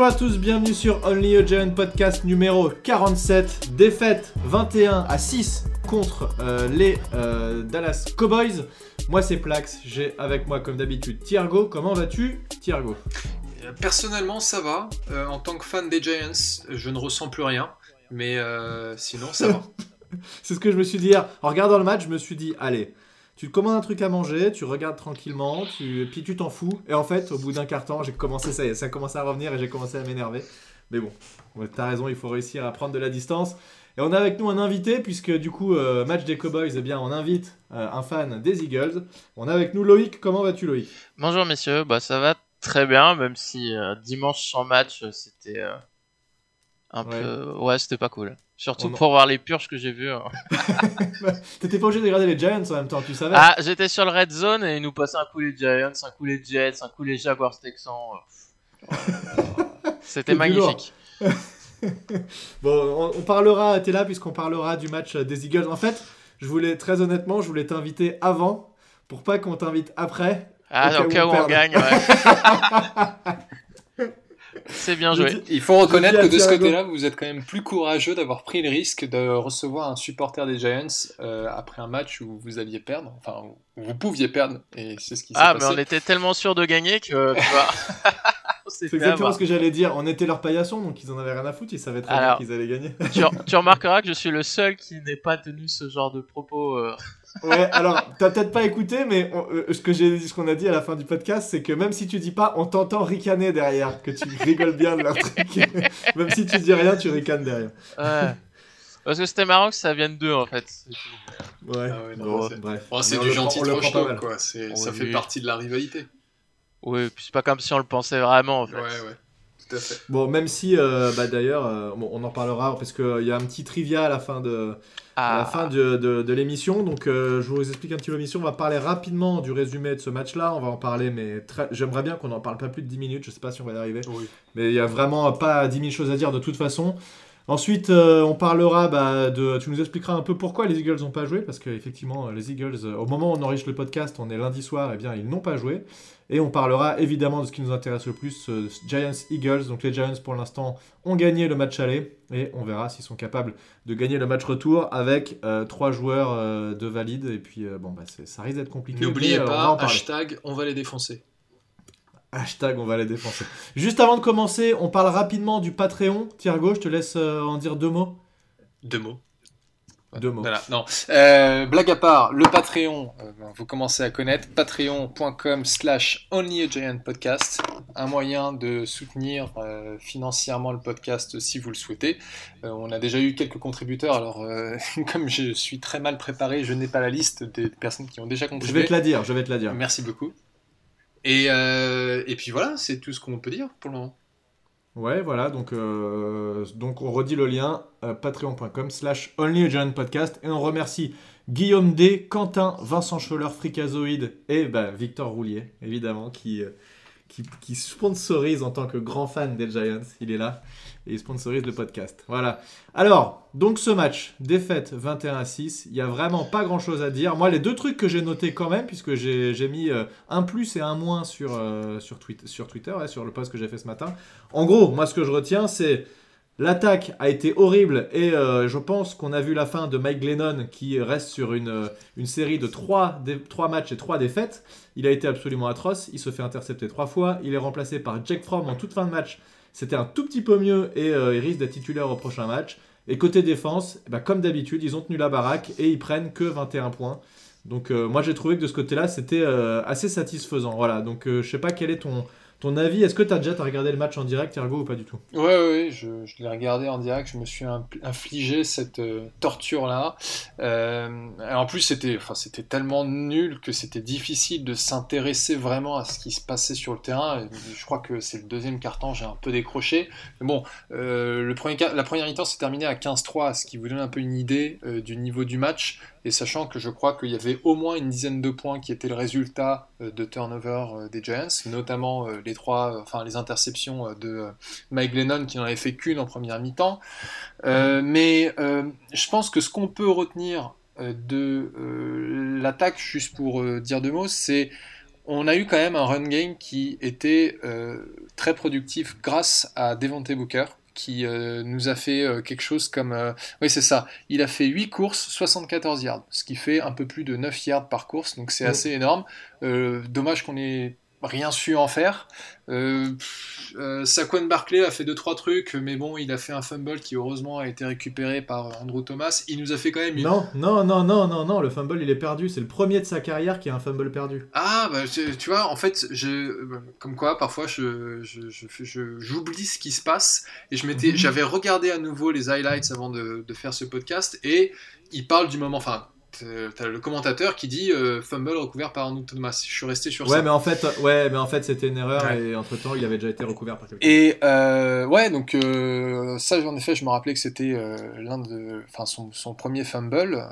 Bonjour à tous, bienvenue sur Only a Giant Podcast numéro 47. Défaite 21 à 6 contre euh, les euh, Dallas Cowboys. Moi c'est Plax, j'ai avec moi comme d'habitude Thiergo. Comment vas-tu Thiergo Euh, Personnellement, ça va. Euh, en tant que fan des Giants, je ne ressens plus rien. Mais sinon, ça va. C'est ce que je me suis dit hier. En regardant le match, je me suis dit, allez, tu commandes un truc à manger, tu regardes tranquillement, tu... puis tu t'en fous. Et en fait, au bout d'un quart temps, j'ai commencé, ça ça a commencé à revenir et j'ai commencé à m'énerver. Mais bon, t'as raison, il faut réussir à prendre de la distance. Et on a avec nous un invité, puisque du coup, euh, match des Cowboys, eh bien, on invite euh, un fan des Eagles. On a avec nous Loïc. Comment vas-tu, Loïc? Bonjour messieurs, bah ça va très bien, même si euh, dimanche sans match c'était un Ouais. peu, ouais c'était pas cool. Surtout pour voir les purges que j'ai vues. hein. T'étais pas obligé de regarder les Giants en même temps, tu savais Ah j'étais sur le red zone et ils nous passaient un coup les Giants, un coup les Jets, un coup les Jaguars Texans. euh, C'était magnifique. Bon, on, on parlera, t'es là puisqu'on parlera du match euh, des Eagles. En fait, je voulais, très honnêtement, je voulais t'inviter avant pour pas qu'on t'invite après. Ah Au cas où où on on gagne, ouais. C'est bien joué. Il faut reconnaître que de ce côté-là, vous êtes quand même plus courageux d'avoir pris le risque de recevoir un supporter des Giants euh, après un match où vous alliez perdre. Enfin, où vous pouviez perdre. Et c'est ce qui s'est Ah mais on était tellement sûr de gagner que C'est exactement avoir. ce que j'allais dire. On était leurs paillassons, donc ils en avaient rien à foutre. Ils savaient très Alors. bien qu'ils allaient gagner. tu, tu remarqueras que je suis le seul qui n'ait pas tenu ce genre de propos. euh, ouais, alors, t'as peut-être pas écouté, mais on- euh, ce que j'ai dit, ce qu'on a dit à la fin du podcast, c'est que même si tu dis pas, on t'entend ricaner derrière, que tu rigoles bien de leur truc. même si tu dis rien, tu ricanes derrière. Ouais. Parce que c'était marrant que ça vienne d'eux en fait. Ouais. Ah ouais, non, Bon, c'est- bref. Oh, c'est on du gentil mal. quoi. C'est- Ça fait partie de la rivalité. Oui, puis c'est pas comme si on le pensait vraiment en fait. Ouais, ouais. Tout à fait. Bon, même si, euh, bah, d'ailleurs, euh, bon, on en parlera parce qu'il y a un petit trivia à la fin de, à la Ah, fin de, de- de l'émission. Donc, euh, je vous explique un petit peu l'émission. On va parler rapidement du résumé de ce match-là. On va en parler, mais très- j'aimerais bien qu'on n'en parle pas plus de 10 minutes. Je sais pas si on va y arriver. Oui. Mais il y a vraiment pas 10 000 choses à dire de toute façon. Ensuite, euh, on parlera bah, de. Tu nous expliqueras un peu pourquoi les Eagles n'ont pas joué, parce qu'effectivement, les Eagles, euh, au moment où on enregistre le podcast, on est lundi soir, et bien ils n'ont pas joué. Et on parlera évidemment de ce qui nous intéresse le plus, euh, Giants Eagles. Donc les Giants pour l'instant ont gagné le match aller, et on verra s'ils sont capables de gagner le match retour avec euh, trois joueurs de valides. Et puis bon, bah, ça risque d'être compliqué. N'oubliez on pas, hashtag, on va les défoncer. Hashtag on va les défoncer. Juste avant de commencer, on parle rapidement du Patreon. Thiergo, je te laisse euh, en dire deux mots. Deux mots. Deux mots. Voilà, non. Euh, blague à part, le Patreon, euh, ben, vous commencez à connaître, patreon.com slash podcast, un moyen de soutenir euh, financièrement le podcast si vous le souhaitez. Euh, on a déjà eu quelques contributeurs, alors euh, comme je suis très mal préparé, je n'ai pas la liste des personnes qui ont déjà Je contribué. vais te la dire, je vais te la dire. Merci beaucoup. Et, euh, et puis voilà, c'est tout ce qu'on peut dire pour le moment. Ouais, voilà, donc, euh, donc on redit le lien, euh, patreon.com slash podcast, et on remercie Guillaume D, Quentin, Vincent Scholler, Fricazoïde, et bah, Victor Roulier, évidemment, qui, qui, sponsorise en tant que grand fan des Giants, il est là, et il sponsorise le podcast. Voilà. Alors, donc ce match, défaite 21 à 6, il n'y a vraiment pas grand chose à dire. Moi, les deux trucs que j'ai notés quand même, puisque j'ai mis euh, un plus et un moins sur, euh, sur, sur Twitter, ouais, sur le post que j'ai fait ce matin. En gros, moi, ce que je retiens, c'est l'attaque a été horrible et euh, je pense qu'on a vu la fin de Mike Glennon qui reste sur une, série de 3, matchs et 3 défaites. Il a été absolument atroce. Il se fait intercepter trois fois. Il est remplacé par Jack Fromm en toute fin de match. C'était un tout petit peu mieux et euh, il risque d'être titulaire au prochain match. Et côté défense, bah, comme d'habitude, ils ont tenu la baraque et ils prennent que 21 points. Donc euh, moi j'ai trouvé que de ce côté-là c'était assez satisfaisant. Voilà, donc je sais pas quel est ton, ton avis. Est-ce que tu as déjà regardé le match en direct, Ergo, ou pas du tout? Ouais, ouais, ouais, je, je l'ai regardé en direct, je me suis in- infligé cette euh, torture-là. Euh, en plus, c'était enfin, tellement nul que c'était difficile de s'intéresser vraiment à ce qui se passait sur le terrain. Je crois que c'est le deuxième quart-temps, j'ai un peu décroché. Mais bon, euh, le premier, la première mi-temps s'est terminée à 15-3, ce qui vous donne un peu une idée du niveau du match. Et sachant que je crois qu'il y avait au moins une dizaine de points qui étaient le résultat de turnover des Giants, notamment euh, les trois, euh, enfin les interceptions euh, de euh, Mike Glennon qui n'en avait fait qu'une en première mi-temps. Euh, mais euh, je pense que ce qu'on peut retenir de euh, l'attaque, juste pour dire deux mots, c'est on a eu quand même un run game qui était très productif grâce à Devontae Booker qui nous a fait quelque chose comme... oui, c'est ça. Il a fait 8 courses, 74 yards, ce qui fait un peu plus de 9 yards par course, donc c'est assez énorme. dommage qu'on ait rien su en faire. Euh, euh, Saquon Barclay a fait 2-3 trucs, mais bon, il a fait un fumble qui heureusement a été récupéré par Andrew Thomas. Il nous a fait quand même Non, non, non, non, non, non, le fumble il est perdu. C'est le premier de sa carrière qui a un fumble perdu. Ah, bah, tu vois, en fait, je, comme quoi, parfois, je, j'oublie ce qui se passe. Et je m'étais, mhm. j'avais regardé à nouveau les highlights avant de, de faire ce podcast. Et il parle du moment, enfin, t'as le commentateur qui dit euh, fumble recouvert par Arnold Thomas. Je suis resté sur ouais, ça. Mais en fait, ouais, mais en fait, c'était une erreur et entre temps, il avait déjà été recouvert par quelqu'un. Et euh, ouais, donc euh, ça, en effet, je me rappelais que c'était l'un de, enfin, son, son, premier fumble.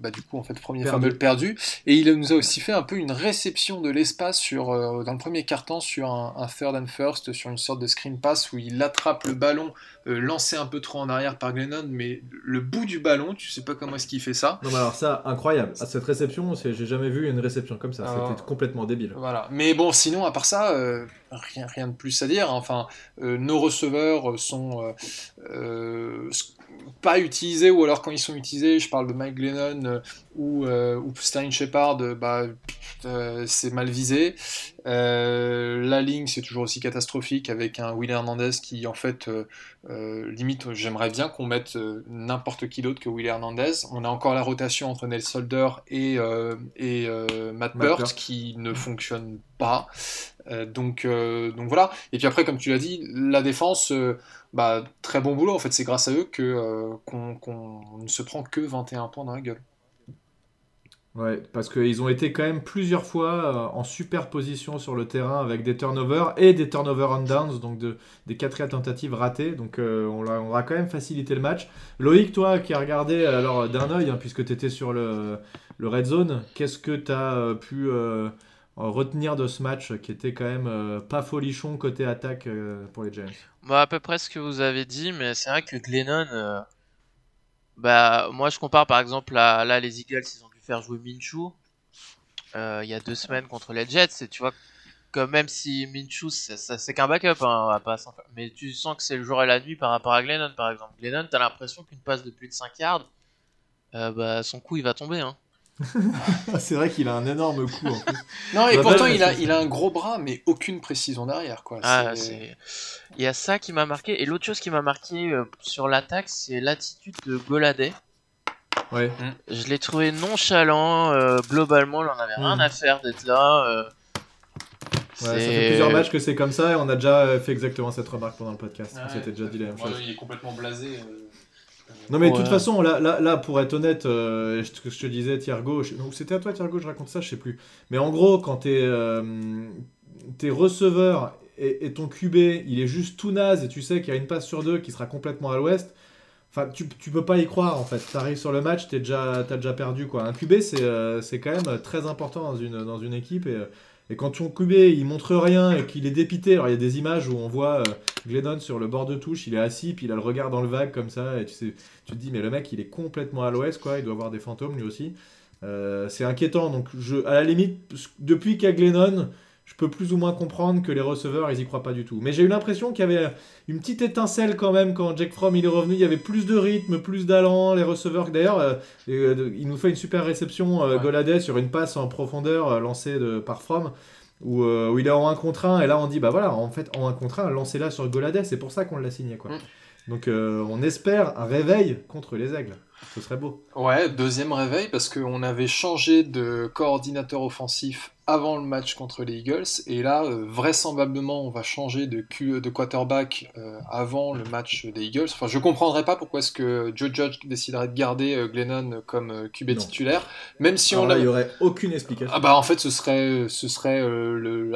bah, du coup, en fait, premier fumble perdu. Et il nous a aussi fait un peu une réception de l'espace sur, dans le premier carton sur un, un, third and first, sur une sorte de screen pass où il attrape le ballon euh, lancé un peu trop en arrière par Glennon, mais le bout du ballon, tu sais pas comment est-ce qu'il fait ça. Non, mais alors ça, incroyable. À cette réception, j'ai jamais vu une réception comme ça. C'était complètement débile. Voilà. Mais bon, sinon, à part ça, euh, rien, rien de plus à dire. Enfin, euh, nos receveurs sont pas utilisés, ou alors quand ils sont utilisés, je parle de Mike Glennon ou, ou Sterling Shepard, bah, c'est mal visé. la ligne, c'est toujours aussi catastrophique avec un Will Hernandez qui, en fait, euh, limite, j'aimerais bien qu'on mette euh, n'importe qui d'autre que Will Hernandez. On a encore la rotation entre Nel Solder et, euh, et Matt, Burt qui ne fonctionne pas. donc, donc voilà. Et puis après, comme tu l'as dit, la défense, bah, très bon boulot. En fait, c'est grâce à eux que qu'on ne se prend que 21 points dans la gueule. Ouais, parce qu'ils ont été quand même plusieurs fois euh, en superposition sur le terrain avec des turnovers et des turnovers on downs, donc de, des quatrièmes tentatives ratées. Donc euh, on, a, on, a, quand même facilité le match. Loïc, toi qui as regardé d'un œil, hein, puisque tu étais sur le, le, red zone, qu'est-ce que tu as euh, pu retenir de ce match qui était quand même pas folichon côté attaque pour les Giants? Bah, À peu près ce que vous avez dit, mais c'est vrai que Glennon, bah, moi je compare par exemple à là, les Eagles, ils ont faire jouer Minshu euh, il y a deux semaines contre les Jets. Et tu vois, quand même si Minshu, ça, c'est qu'un backup, hein, pas mais tu sens que c'est le jour et la nuit par rapport à Glennon, par exemple. Glennon, t'as l'impression qu'une passe de plus de 5 yards, euh, bah, son coup il va tomber. Hein. c'est vrai qu'il a un énorme coup en plus. Non, et pourtant il a, il a un gros bras, mais aucune précision derrière. Quoi. Ah, il y a ça qui m'a marqué. Et l'autre chose qui m'a marqué euh, sur l'attaque, c'est l'attitude de Goladay. Ouais. Mm. Je l'ai trouvé nonchalant. Euh, globalement, il en avait rien mm. à faire d'être là. Euh. ça fait plusieurs matchs que c'est comme ça et on a déjà fait exactement cette remarque pendant le podcast. on s'était déjà dit la même chose. il est complètement blasé. Euh. Non mais de toute façon, là, là, là, pour être honnête, ce que je te disais, Thiergo, c'était à toi Thiergo, je raconte ça, je sais plus. Mais en gros, quand t'es es receveur et, et, ton QB, il est juste tout naze et tu sais qu'il y a une passe sur deux qui sera complètement à l'ouest, Enfin, tu, tu peux pas y croire en fait. Tu arrives sur le match, tu déjà, as déjà perdu. quoi. Un QB, euh, c'est quand même très important dans une, dans une équipe. Et, et quand ton QB il montre rien et qu'il est dépité, alors il y a des images où on voit euh, Glennon sur le bord de touche, il est assis, puis il a le regard dans le vague comme ça. Et tu, sais, tu te dis, mais le mec il est complètement à l'ouest, quoi. Il doit avoir des fantômes lui aussi. Euh, c'est inquiétant. Donc, je, à la limite, depuis qu'à Glennon je peux plus ou moins comprendre que les receveurs, ils y croient pas du tout. Mais j'ai eu l'impression qu'il y avait une petite étincelle quand même quand Jack Fromm il est revenu. Il y avait plus de rythme, plus d'allant. Les receveurs, d'ailleurs, euh, euh, il nous fait une super réception, euh, sur une passe en profondeur euh, lancée de, par Fromm. Où, où, il est en 1 contre 1 et là on dit bah voilà en fait en 1 contre 1 lancez-la sur Goladay c'est pour ça qu'on l'a signé quoi. Mm. Donc on espère un réveil contre les aigles. Ce serait beau. Ouais, deuxième réveil parce qu'on avait changé de coordinateur offensif avant le match contre les Eagles et là euh, vraisemblablement on va changer de, Q, de quarterback euh, avant le match des Eagles. Enfin, je comprendrais pas pourquoi est-ce que Joe Judge déciderait de garder euh, Glennon comme QB titulaire, même si on là il y aurait aucune explication. Ah bah en fait ce serait ce serait le,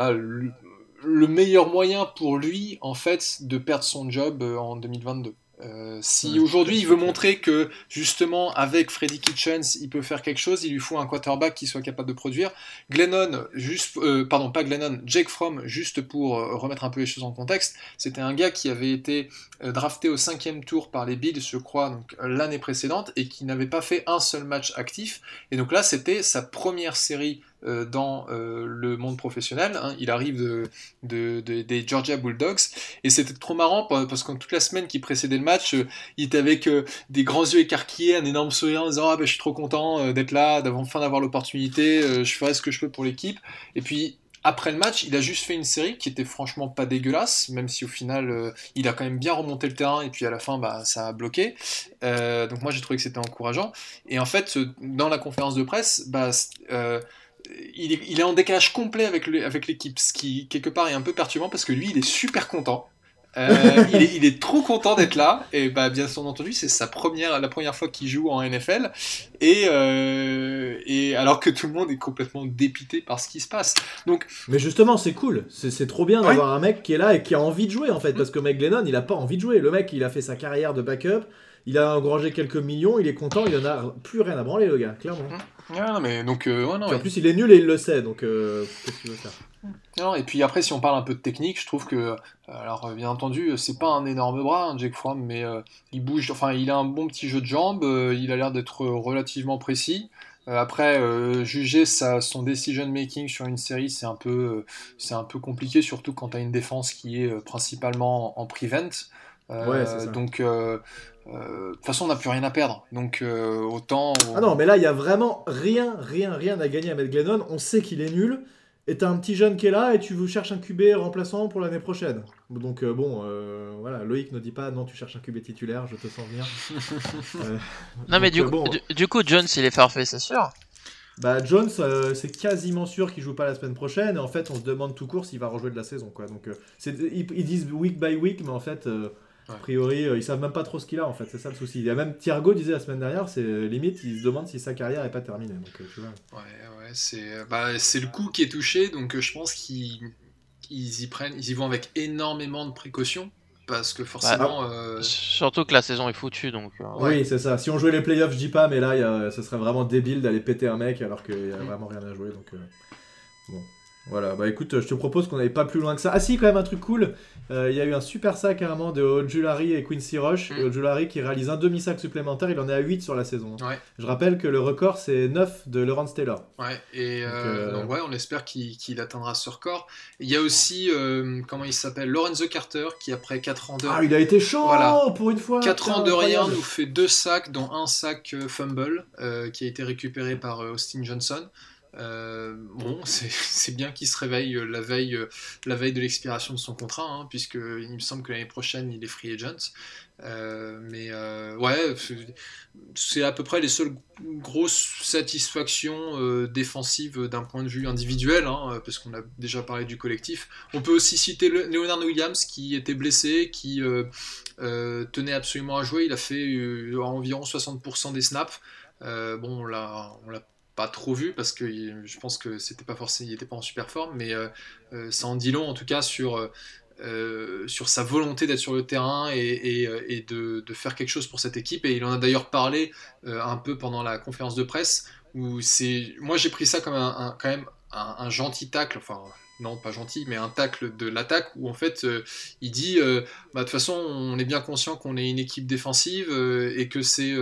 le meilleur moyen pour lui en fait de perdre son job en 2022. Euh, si aujourd'hui il veut montrer que justement avec Freddy Kitchens il peut faire quelque chose, il lui faut un quarterback qui soit capable de produire. Glennon, juste, euh, pardon pas Glennon, Jake Fromm, juste pour euh, remettre un peu les choses en contexte, c'était un gars qui avait été drafté au cinquième tour par les Bills, je crois, donc l'année précédente et qui n'avait pas fait un seul match actif. Et donc là c'était sa première série dans le monde professionnel. Hein. Il arrive de, des Georgia Bulldogs et c'était trop marrant parce que toute la semaine qui précédait le match, il était avec des grands yeux écarquillés, un énorme sourire en disant ah ben je suis trop content d'être là, enfin d'avoir l'opportunité, je ferai ce que je peux pour l'équipe. Et puis après le match, il a juste fait une série qui était franchement pas dégueulasse, même si au final, euh, il a quand même bien remonté le terrain et puis à la fin, bah, ça a bloqué. Euh, donc moi, j'ai trouvé que c'était encourageant. Et en fait, euh, dans la conférence de presse, bah, il, est, en décalage complet avec l'équipe, ce qui quelque part est un peu perturbant parce que lui, il est super content. Euh, il, est, trop content d'être là. Et bah bien entendu c'est sa première la première fois qu'il joue en NFL et, euh, et alors que tout le monde est complètement dépité par ce qui se passe. Donc mais justement c'est cool. C'est trop bien d'avoir un mec qui est là et qui a envie de jouer en fait. Parce que Mike Glennon il a pas envie de jouer. Le mec il a fait sa carrière de backup. Il a engrangé quelques millions. Il est content. Il en a plus rien à branler le gars clairement mmh. mais donc euh, en plus il est nul et il le sait donc qu'est-ce qu'il veut faire? Et puis après, si on parle un peu de technique, je trouve que, euh, alors bien entendu, c'est pas un énorme bras, hein, Jake Fromm, mais euh, il bouge, enfin, il a un bon petit jeu de jambes, euh, il a l'air d'être relativement précis. après, juger sa, son decision making sur une série, c'est un peu, c'est un peu compliqué, surtout quand tu as une défense qui est principalement en prevent. Donc, de toute façon, on n'a plus rien à perdre. Donc, autant. Ah non, mais là, il y a vraiment rien, rien, rien à gagner à mettre Glennon. On sait qu'il est nul. Et t'as un petit jeune qui est là et tu veux chercher un QB remplaçant pour l'année prochaine. Donc euh, bon, euh, voilà, Loïc ne dit pas non, tu cherches un QB titulaire, je te sens venir. Euh, non mais du, coup, du, coup, Jones il est parfait, c'est sûr. Bah Jones, c'est quasiment sûr qu'il joue pas la semaine prochaine et en fait on se demande tout court s'il va rejouer de la saison quoi. Donc ils, ils, disent week by week, mais en fait a priori, euh, ils savent même pas trop ce qu'il a en fait, c'est ça le souci. Il y a même Thiergo disait la semaine dernière, c'est euh, limite, il se demande si sa carrière est pas terminée. Donc, euh, tu vois. Ouais, ouais, c'est bah, le coup qui est touché, donc je pense qu'ils y prennent, ils y vont avec énormément de précautions. Parce que forcément. Bah, surtout que la saison est foutue, donc. Oui, c'est ça. Si on jouait les playoffs, je dis pas, mais là, ce serait vraiment débile d'aller péter un mec alors qu'il y a mm. vraiment rien à jouer. Donc, bon. Voilà, bah écoute, je te propose qu'on n'aille pas plus loin que ça. Ah si, quand même un truc cool. Euh, il y a eu un super sac carrément de Ojulari et Quincy Roche. Mm. Ojulari qui réalise un demi-sac supplémentaire, il en est à 8 sur la saison. Je rappelle que le record c'est 9 de Laurence Taylor. Ouais, et donc, euh, euh, ouais, on espère qu'il atteindra ce record. Il y a aussi, comment il s'appelle, Lorenzo Carter qui après 4 ans de. Ah, il a été chaud pour une fois 4 ans de rien nous fait 2 sacs, dont un sac fumble qui a été récupéré par Austin Johnson. Euh, bon, c'est bien qu'il se réveille euh, la veille, euh, la veille de l'expiration de son contrat, hein, puisque il me semble que l'année prochaine il est free agent. mais ouais, c'est à peu près les seules grosses satisfactions défensives d'un point de vue individuel, hein, parce qu'on a déjà parlé du collectif. On peut aussi citer Leonard Williams qui était blessé, qui tenait absolument à jouer. Il a fait environ 60% des snaps. bon, on l'a pas trop vu parce que je pense que c'était pas forcément, il était pas en super forme, mais euh, euh, ça en dit long en tout cas sur, euh, sur sa volonté d'être sur le terrain et, et, de, de, faire quelque chose pour cette équipe. Et il en a d'ailleurs parlé un peu pendant la conférence de presse où c'est, moi j'ai pris ça comme un, quand même un, un, gentil tacle, enfin non pas gentil, mais un tacle de l'attaque où en fait euh, il dit euh, bah, de toute façon on est bien conscient qu'on est une équipe défensive euh, et que c'est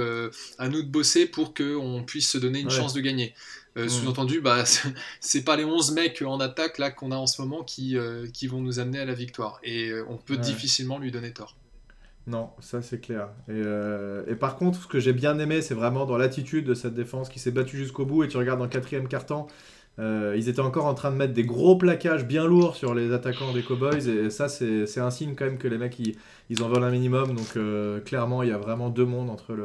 à nous de bosser pour qu'on puisse se donner une chance de gagner. Sous-entendu, bah, c'est pas les 11 mecs en attaque là qu'on a en ce moment qui, qui vont nous amener à la victoire et on peut difficilement lui donner tort. Non, ça c'est clair. Et, et, par contre, ce que j'ai bien aimé, c'est vraiment dans l'attitude de cette défense qui s'est battue jusqu'au bout. Et tu regardes le quatrième quart-temps, euh, ils étaient encore en train de mettre des gros plaquages bien lourds sur les attaquants des Cowboys et ça c'est un signe quand même que les mecs ils, ils en veulent un minimum donc euh, clairement il y a vraiment deux mondes entre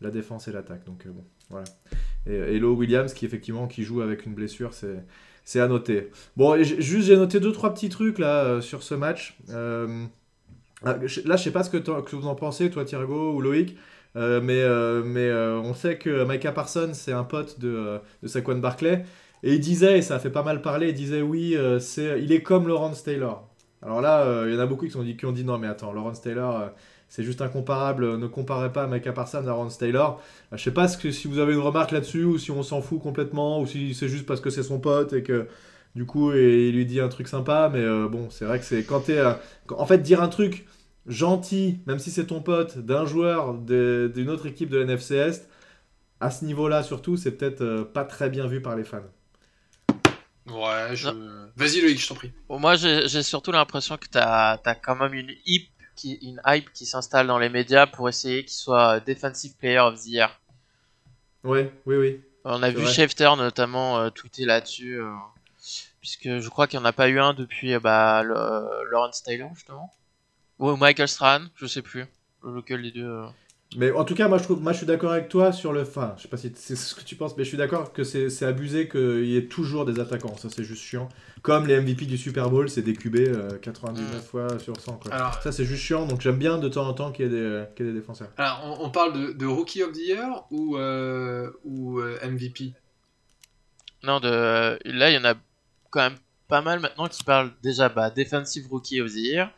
la défense et l'attaque donc euh, bon voilà. Et Hello Williams qui effectivement qui joue avec une blessure c'est à noter. Bon juste j'ai noté deux trois petits trucs là sur ce match. Ah, là je sais pas ce que, vous en pensez toi Thierry ou Loïc mais mais on sait que Micah Parsons c'est un pote de, de Saquon Barclay et il disait, et ça a fait pas mal parler, il disait oui, euh, il est comme Lawrence Taylor. Alors là, euh, il y en a beaucoup qui, ont dit, qui ont dit non, mais attends, Lawrence Taylor, euh, c'est juste incomparable, ne comparez pas Micah Parsons à Lawrence Taylor. je sais pas que, si vous avez une remarque là-dessus, ou si on s'en fout complètement, ou si c'est juste parce que c'est son pote et que du coup, il lui dit un truc sympa, mais bon, c'est vrai que c'est quand t'es. en fait, dire un truc gentil, même si c'est ton pote, d'un joueur d'une autre équipe de NFC Est, à ce niveau-là surtout, c'est peut-être pas très bien vu par les fans. Ouais, je... vas-y Loïc, je t'en prie. moi, j'ai surtout l'impression que tu as, quand même une hype qui, une hype qui s'installe dans les médias pour essayer qu'il soit Defensive Player of the Year. Ouais, oui, oui. On a vu Schefter notamment euh, tweeter là-dessus, euh, puisque je crois qu'il n'y en a pas eu un depuis euh, bah, le, Lawrence Taylor, justement. Ou Michael Strahan, je sais plus lequel des deux. Mais en tout cas, moi je, trouve, moi, je suis d'accord avec toi sur le. Enfin, je sais pas si c'est ce que tu penses, mais je suis d'accord que c'est abusé qu'il y ait toujours des attaquants. Ça, c'est juste chiant. Comme les MVP du Super Bowl, c'est des QB 99 fois sur 100. Quoi. ça, c'est juste chiant. Donc j'aime bien de temps en temps qu'il y, ait des, des défenseurs. Alors, on, parle de, Rookie of the Year ou, euh, ou euh, MVP Non, de, là, il y en a quand même pas mal maintenant qui parlent déjà bah, Defensive Rookie of the Year.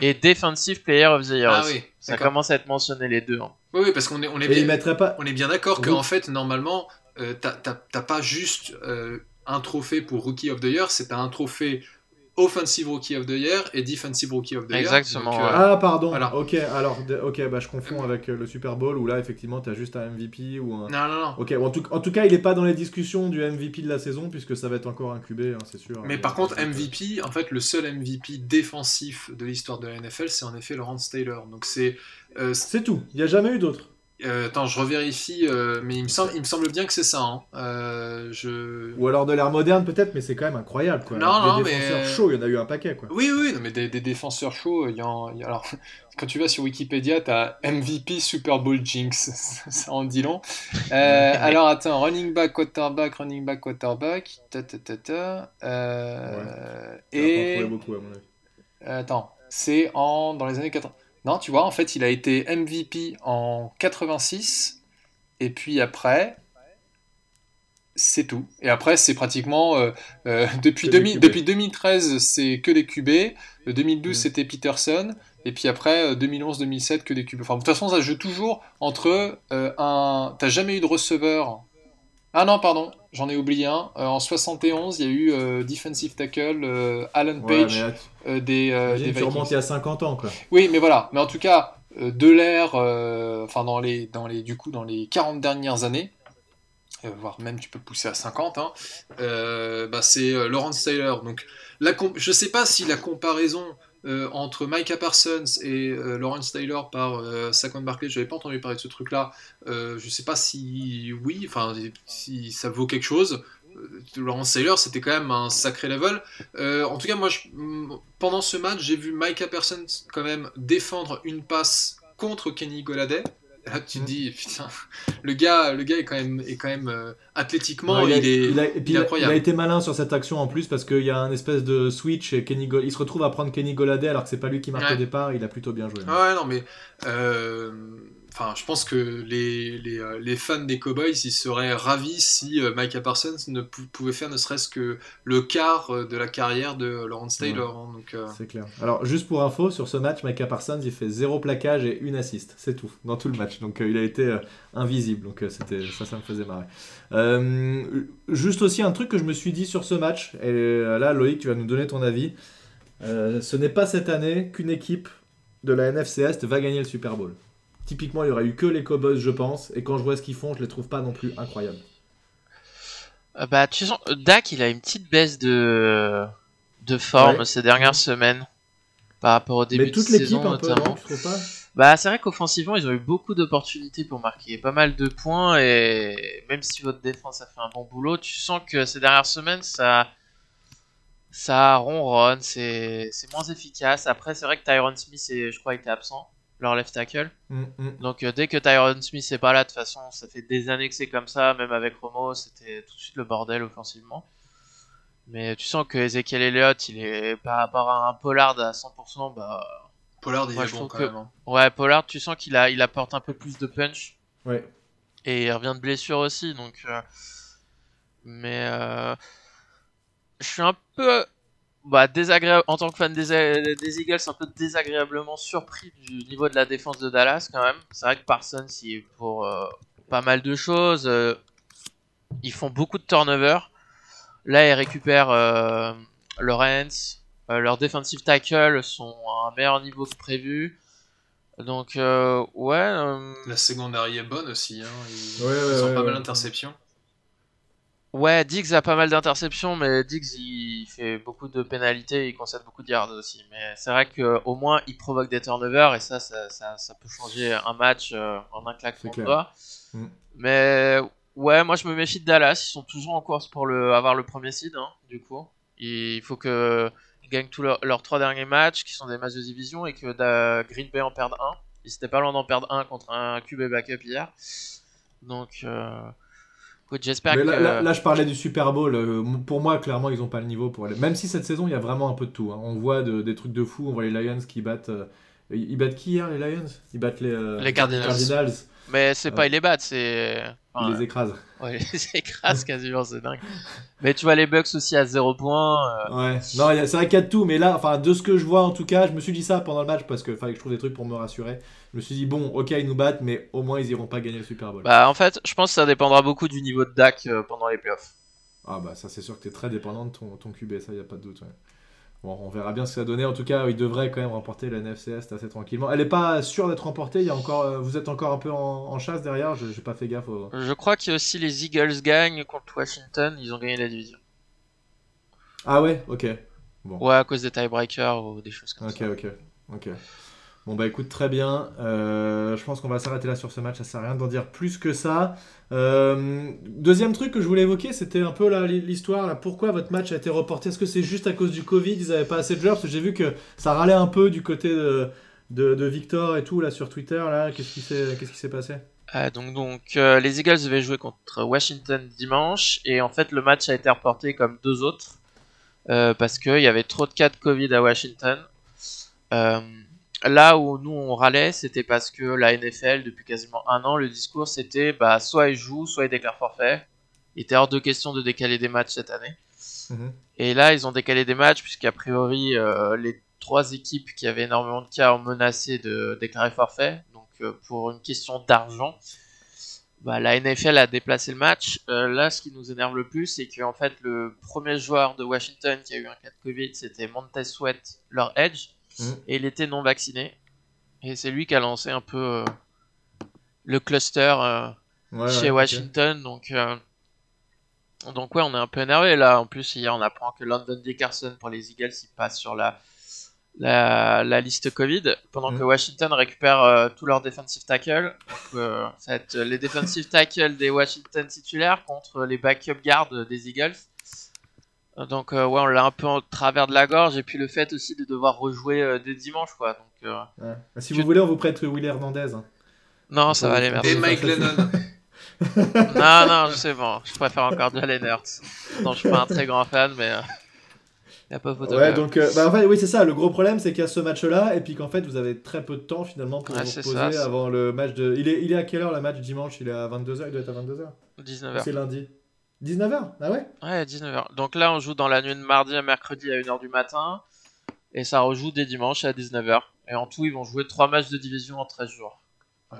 Et Defensive Player of the Year. Ah, oui, ça commence à être mentionné les deux. Hein. Oui, oui, parce qu'on est, on est, bien, pas... on est bien d'accord qu'en fait, normalement, euh, t'as pas juste euh, un trophée pour Rookie of the Year, c'est un trophée Offensive Rookie of the Year et Defensive Rookie of the Year. Exactement. Euh, ah, pardon. Ok, alors, ok, bah, je confonds avec euh, le Super Bowl où là, effectivement, tu as juste un MVP ou un. Non, non, non. Ok, en, tout, en tout cas, il n'est pas dans les discussions du MVP de la saison puisque ça va être encore incubé, hein, c'est sûr. Mais par contre, MVP, en fait, le seul MVP défensif de l'histoire de la NFL, c'est en effet Lawrence Taylor. Donc c'est. Euh, c'est tout. Il n'y a jamais eu d'autre. Euh, attends, je revérifie, euh, mais il me, semble, il me semble bien que c'est ça. Hein. Euh, je... Ou alors de l'ère moderne peut-être, mais c'est quand même incroyable. Quoi. Non, des défenseurs chauds, il y en a eu un paquet. Quoi. Oui, oui, non, mais des, défenseurs chauds, il y, en, Alors, quand tu vas sur Wikipédia, tu as MVP Super Bowl Jinx, ça en dit long. alors attends, running back, quarterback, running back, quarterback, ta ta ta ta. Et... Beaucoup, à mon avis. Attends, c'est en... dans les années 80. Non, tu vois, en fait, il a été MVP en 86, et puis après, c'est tout. Et après, c'est pratiquement. Euh, euh, depuis, depuis 2013, c'est que des QB. 2012, mm. c'était Peterson. Et puis après, 2011-2007, euh, que des QB. Enfin, de toute façon, ça joue toujours entre un. T'as jamais eu de receveur ah non, pardon, j'en ai oublié un. Euh, en 71, il y a eu euh, defensive tackle euh, Alan Page des, des Tu remontes il y a 50 ans, quoi. Oui, mais voilà. Mais en tout cas, de l'ère, enfin dans les, dans les, du coup, dans les 40 dernières années, voire même tu peux pousser à 50, hein, bah, c'est Lawrence Taylor. Donc, la je sais pas si la comparaison euh, entre Micah Parsons et euh, Lawrence Taylor par euh, Saquon Barkley, j'avais pas entendu parler de ce truc-là. je sais pas si oui, enfin si ça vaut quelque chose. Lawrence Taylor, c'était quand même un sacré level. en tout cas, moi, pendant ce match, j'ai vu Micah Parsons quand même défendre une passe contre Kenny Goladay. Là, tu te dis, putain, le gars, le gars est quand même, est quand même euh, athlétiquement, il, est, il, incroyable. Il a été malin sur cette action en plus parce qu'il y a un espèce de switch et Kenny il se retrouve à prendre Kenny Goladay alors que c'est pas lui qui marque au départ. Il a plutôt bien joué. Ouais, non, mais euh, Enfin, je pense que les, les, euh, les, fans des Cowboys, ils seraient ravis si euh, Micah Parsons ne pouvait faire ne serait-ce que le quart euh, de la carrière de Lawrence Taylor. Hein, C'est clair. Alors, juste pour info, sur ce match, Micah Parsons, il fait zéro plaquage et une assist. C'est tout, dans tout le match. Donc, il a été invisible. Donc, c'était ça, ça me faisait marrer. juste aussi un truc que je me suis dit sur ce match, et là, Loïc, tu vas nous donner ton avis. ce n'est pas cette année qu'une équipe de la NFC Est va gagner le Super Bowl. Typiquement, il y aurait eu que les Cowboys, je pense. Et quand je vois ce qu'ils font, je les trouve pas non plus incroyables. Euh, bah, tu sens, Dak, il a une petite baisse de, de forme ces dernières semaines par rapport au début de saison notamment. bah, c'est vrai qu'offensivement, ils ont eu beaucoup d'opportunités pour marquer pas mal de points et même si votre défense a fait un bon boulot, tu sens que ces dernières semaines, ça ça ronronne, c'est moins efficace. Après, c'est vrai que Tyron Smith, je crois, était absent leur left tackle. Mm, mm. Donc euh, dès que Tyron Smith n'est pas là, de toute façon, ça fait des années que c'est comme ça, même avec Romo, c'était tout de suite le bordel offensivement. Mais tu sens que Ezekiel Elliott, il est par rapport à un Pollard à 100%, bah. Pollard, il est bon quand même. Hein. Ouais, Pollard, tu sens qu'il a, il apporte un peu plus de punch. Ouais. Et il revient de blessure aussi, donc. Euh, mais. Euh, je suis un peu bah, désagréable en tant que fan des, des, Eagles, un peu désagréablement surpris du niveau de la défense de Dallas quand même. C'est vrai que Parsons, il est pour euh, pas mal de choses. Euh, ils font beaucoup de turnover. Là, ils récupèrent euh, Lawrence. leurs defensive tackles sont à un meilleur niveau que prévu. Donc, ouais. La secondaire est bonne aussi. Hein. Ils, ont pas mal d'interceptions. Ouais, Diggs a pas mal d'interceptions, mais Diggs il fait beaucoup de pénalités, il concède beaucoup de yards aussi. Mais c'est vrai qu'au moins il provoque des turnovers et ça, ça, ça, peut changer un match euh, en un claquement de doigts. Mm. Mais ouais, moi je me méfie de Dallas, ils sont toujours en course pour le, avoir le premier seed, hein, du coup. Il faut que gagnent tous leurs trois derniers matchs, qui sont des matchs de division, et que Green Bay en perde un. Ils étaient pas loin d'en perdre un contre un QB backup hier. Donc. Euh, j'espère que. Là, je parlais du Super Bowl. Euh, pour moi, clairement, ils ont pas le niveau pour aller. Même si cette saison, il y a vraiment un peu de tout. Hein. On voit des trucs de fou. On voit les Lions qui battent. Euh, ils battent qui hier, les Lions? Ils battent les, euh, les Cardinals. Mais c'est pas ils les battent, c'est. Ils les écrasent. Ouais, ils les écrasent quasiment, c'est dingue. Mais tu vois les Bucks aussi à 0 points. Ouais, non, c'est y a de tout, mais là, enfin, de ce que je vois en tout cas, je me suis dit ça pendant le match parce qu'il fallait que je trouve des trucs pour me rassurer. Je me suis dit, bon, ok, ils nous battent, mais au moins ils iront pas gagner le Super Bowl. Bah, en fait, je pense que ça dépendra beaucoup du niveau de Dak euh, pendant les playoffs. Ah, bah, ça, c'est sûr que tu es très dépendant de ton, ton QB, ça, y a pas de doute. Bon, on verra bien ce que ça donner. En tout cas, il devrait quand même remporter la NFC Est assez tranquillement. Elle n'est pas sûre d'être remportée. Il y a encore, euh, vous êtes encore un peu en, chasse derrière. Je n'ai pas fait gaffe. Je crois que aussi les Eagles gagnent contre Washington. Ils ont gagné la division. Ah ouais, ok. Bon. Ouais, à cause des tiebreakers ou des choses comme ça. Ok, ok, ok. Bon bah écoute très bien, euh, je pense qu'on va s'arrêter là sur ce match, ça sert à rien d'en dire plus que ça. Euh, deuxième truc que je voulais évoquer, c'était un peu l'histoire, pourquoi votre match a été reporté? Est-ce que c'est juste à cause du Covid, ils n'avaient pas assez de joueurs? Parce que j'ai vu que ça râlait un peu du côté de, de, Victor et tout là sur Twitter, là, qu'est-ce qui s'est passé? Euh, donc, donc les Eagles devaient jouer contre Washington dimanche. Et en fait le match a été reporté comme deux autres parce qu'il y avait trop de cas de Covid à Washington. Là où nous on râlait, c'était parce que la NFL, depuis quasiment un an, le discours c'était bah, soit ils jouent, soit ils déclarent forfait. Il était hors de question de décaler des matchs cette année. Mhm. Et là, ils ont décalé des matchs, puisqu'a priori, euh, les trois équipes qui avaient énormément de cas ont menacé de déclarer forfait. Donc, euh, pour une question d'argent, bah, la NFL a déplacé le match. Euh, là, ce qui nous énerve le plus, c'est qu'en fait, le premier joueur de Washington qui a eu un cas de Covid, c'était Montez Sweat, leur edge. Mm. Et il était non vacciné. Et c'est lui qui a lancé un peu euh, le cluster euh, chez Washington. Donc, euh, donc ouais, on est un peu énervé là. En plus, hier, on apprend que London Dickerson pour les Eagles, il passe sur la, la, liste Covid, pendant mm. que Washington récupère tous leurs defensive tackles. Donc, ça va être les defensive tackles des Washington titulaires contre les backup guards des Eagles. Donc euh, ouais, on l'a un peu en travers de la gorge et puis le fait aussi de devoir rejouer euh, dès dimanche quoi. Donc, euh, bah, si vous voulez, on vous prête Will Hernandez. Hein. Non, ça va aller, merci. Et Mike Lennon. non, non, je sais bon, je préfère encore Jalen Hurts. Non, je suis pas un très grand fan, mais y a pas photo. Ouais, donc bah, en fait, oui, c'est ça. Le gros problème, c'est qu'il y a ce match-là et puis qu'en fait, vous avez très peu de temps finalement pour vous reposer avant le match de. Il est, il est à quelle heure le match dimanche? Il est à 22h. Il doit être à 22h. 19h. C'est lundi. 19h Ah ouais Ouais, 19h. Donc là, on joue dans la nuit de mardi à mercredi à 1h du matin. Et ça rejoue dès dimanche à 19h. Et en tout, ils vont jouer 3 matchs de division en 13 jours.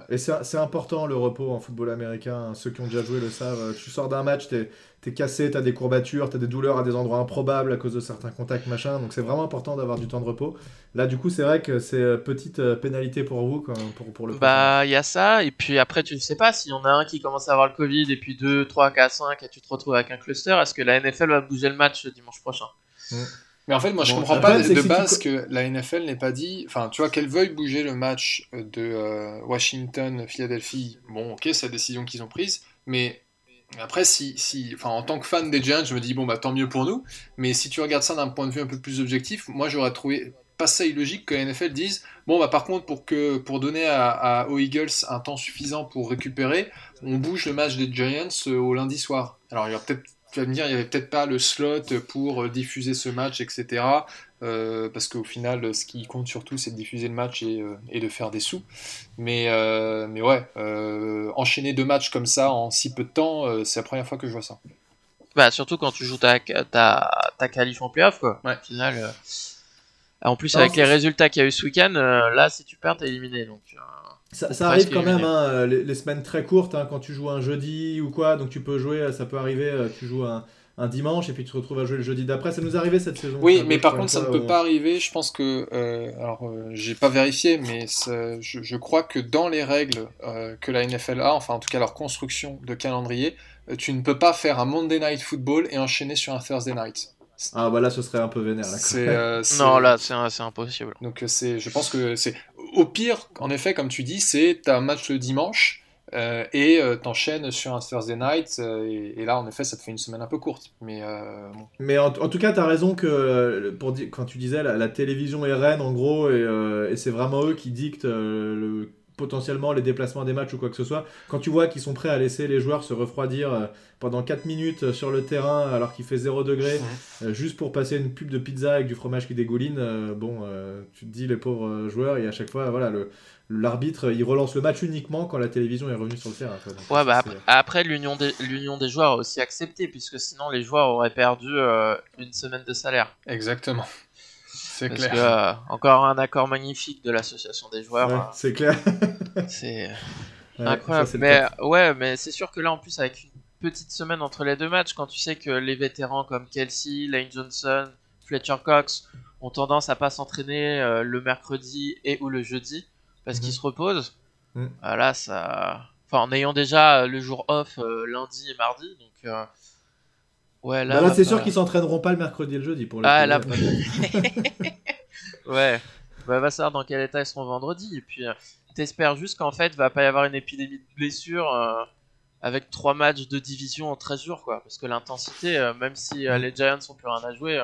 Et c'est important le repos en football américain. Ceux qui ont déjà joué le savent. Tu sors d'un match, t'es es cassé, t'as des courbatures, t'as des douleurs à des endroits improbables à cause de certains contacts, machin. Donc c'est vraiment important d'avoir du temps de repos. Là, du coup, c'est vrai que c'est euh, petite euh, pénalité pour vous, pour, pour le Bah, il y a ça. Et puis après, tu ne sais pas s'il y en a un qui commence à avoir le Covid, et puis 2, 3, 4, 5, et tu te retrouves avec un cluster. Est-ce que la NFL va bouger le match dimanche prochain? Mmh. Mais en fait, moi, je comprends pas de, base que la NFL n'ait pas dit. Enfin, tu vois, qu'elle veuille bouger le match de euh, Washington-Philadelphie. Bon, ok, c'est la décision qu'ils ont prise. Mais après, si, si, enfin, en tant que fan des Giants, je me dis, bon, bah, tant mieux pour nous. Mais si tu regardes ça d'un point de vue un peu plus objectif, moi, j'aurais trouvé pas ça illogique que la NFL dise, bon, bah, par contre, pour, que, pour donner à, aux Eagles un temps suffisant pour récupérer, on bouge le match des Giants euh, au lundi soir. Alors, il y a peut-être tu vas me dire, il n'y avait peut-être pas le slot pour euh, diffuser ce match, etc. Euh, parce qu'au final, ce qui compte surtout, c'est de diffuser le match et, euh, de faire des sous. Mais, mais ouais, enchaîner deux matchs comme ça en si peu de temps, c'est la première fois que je vois ça. Bah, surtout quand tu joues ta, ta, ta qualif en playoff, quoi. Ouais. Au final, en plus, avec les résultats qu'il y a eu ce week-end, là, si tu perds, t'es éliminé. Donc, ça, arrive quand même, hein, les, semaines très courtes, hein, quand tu joues un jeudi ou quoi, donc tu peux jouer, ça peut arriver, euh, tu joues un, un dimanche et puis tu te retrouves à jouer le jeudi d'après. Ça nous arrivait cette saison. Oui, mais par contre, ça ne peut pas arriver. Je pense que, euh, alors, euh, j'ai pas vérifié, mais je, je, crois que dans les règles euh, que la NFL a, enfin en tout cas leur construction de calendrier, tu ne peux pas faire un Monday Night Football et enchaîner sur un Thursday Night. Ah bah là, ce serait un peu vénère. Là, non, là, c'est impossible. Donc c'est, je pense que c'est au pire, en effet, comme tu dis, c'est un match le dimanche euh, et euh, t'enchaînes sur un Thursday night, euh, et, là en effet ça te fait une semaine un peu courte. Mais, mais en, tout cas, t'as raison que pour quand tu disais la, télévision est reine en gros, et, c'est vraiment eux qui dictent le, potentiellement les déplacements des matchs ou quoi que ce soit. Quand tu vois qu'ils sont prêts à laisser les joueurs se refroidir pendant 4 minutes sur le terrain alors qu'il fait 0 degré, juste pour passer une pub de pizza avec du fromage qui dégouline, bon, tu te dis les pauvres joueurs, et à chaque fois, voilà, le l'arbitre il relance le match uniquement quand la télévision est revenue sur le terrain. ouais, bah après, l'union des, l'union des joueurs a aussi accepté puisque sinon les joueurs auraient perdu euh, une semaine de salaire. Exactement. C'est clair. Que, euh, encore un accord magnifique de l'association des joueurs. Ouais, hein. c'est clair. c'est incroyable. mais ouais, mais c'est sûr que là en plus avec une petite semaine entre les deux matchs, quand tu sais que les vétérans comme Kelsey, Lane Johnson, Fletcher Cox ont tendance à pas s'entraîner euh, le mercredi et ou le jeudi parce mhm. se repose. Mhm. Ah, là, ça. Enfin, en ayant déjà le jour off euh, lundi et mardi, donc. Euh, ouais, là. Bah c'est sûr qu'ils s'entraîneront pas le mercredi et le jeudi pour le Ah, là. ouais. Bah, va savoir dans quel état ils seront vendredi. Et puis, euh, t'espères juste qu'en fait, va pas y avoir une épidémie de blessures avec trois matchs de division en 13 jours, quoi. Parce que l'intensité, même si les Giants ont plus rien à jouer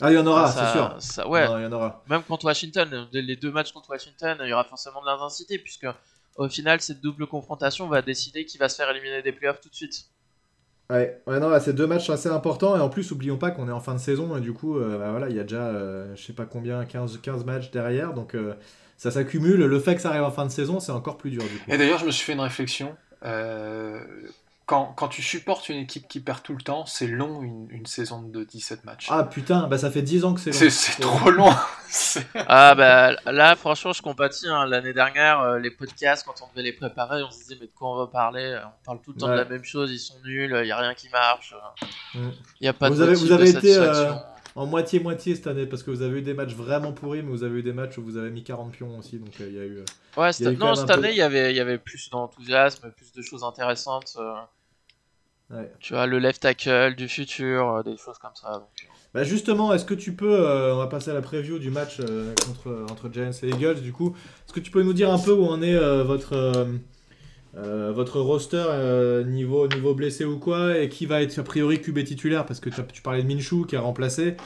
ah, il y en aura, c'est sûr. ouais. il y en aura. Même contre Washington, les deux matchs contre Washington, il y aura forcément de l'intensité, puisque au final, cette double confrontation va décider qui va se faire éliminer des playoffs tout de suite. Ouais, ouais non, ces deux matchs assez importants, et en plus, oublions pas qu'on est en fin de saison, et du coup, euh, bah, voilà, il y a déjà, euh, je sais pas combien, 15, 15 matchs derrière, donc euh, ça s'accumule. Le fait que ça arrive en fin de saison, c'est encore plus dur. Du coup. Et d'ailleurs, je me suis fait une réflexion quand, quand, tu supportes une équipe qui perd tout le temps, c'est long une, une, saison de 17 matchs. Ah putain, bah ça fait 10 ans que c'est long. C'est trop long. ah bah là, franchement, je compatis. Hein. L'année dernière, euh, les podcasts, quand on devait les préparer, on se disait, mais de quoi on va parler? On parle tout le temps de la même chose, ils sont nuls, il n'y a rien qui marche. Il mm. n'y a pas vous de avez, Vous avez été euh, en moitié-moitié cette année, parce que vous avez eu des matchs vraiment pourris, mais vous avez eu des matchs où vous avez mis 40 pions aussi. Donc euh, il y a eu. Ouais, non, cette année, il y avait, y avait plus d'enthousiasme, plus de choses intéressantes. Tu vois, le left tackle du futur, euh, des choses comme ça. Euh. Bah justement, est-ce que tu peux, euh, on va passer à la preview du match contre, entre Giants et Eagles, du coup, est-ce que tu peux nous dire un peu où en est votre, votre roster niveau, niveau blessé ou quoi, et qui va être a priori QB titulaire, parce que tu, parlais de Minshew qui a remplacé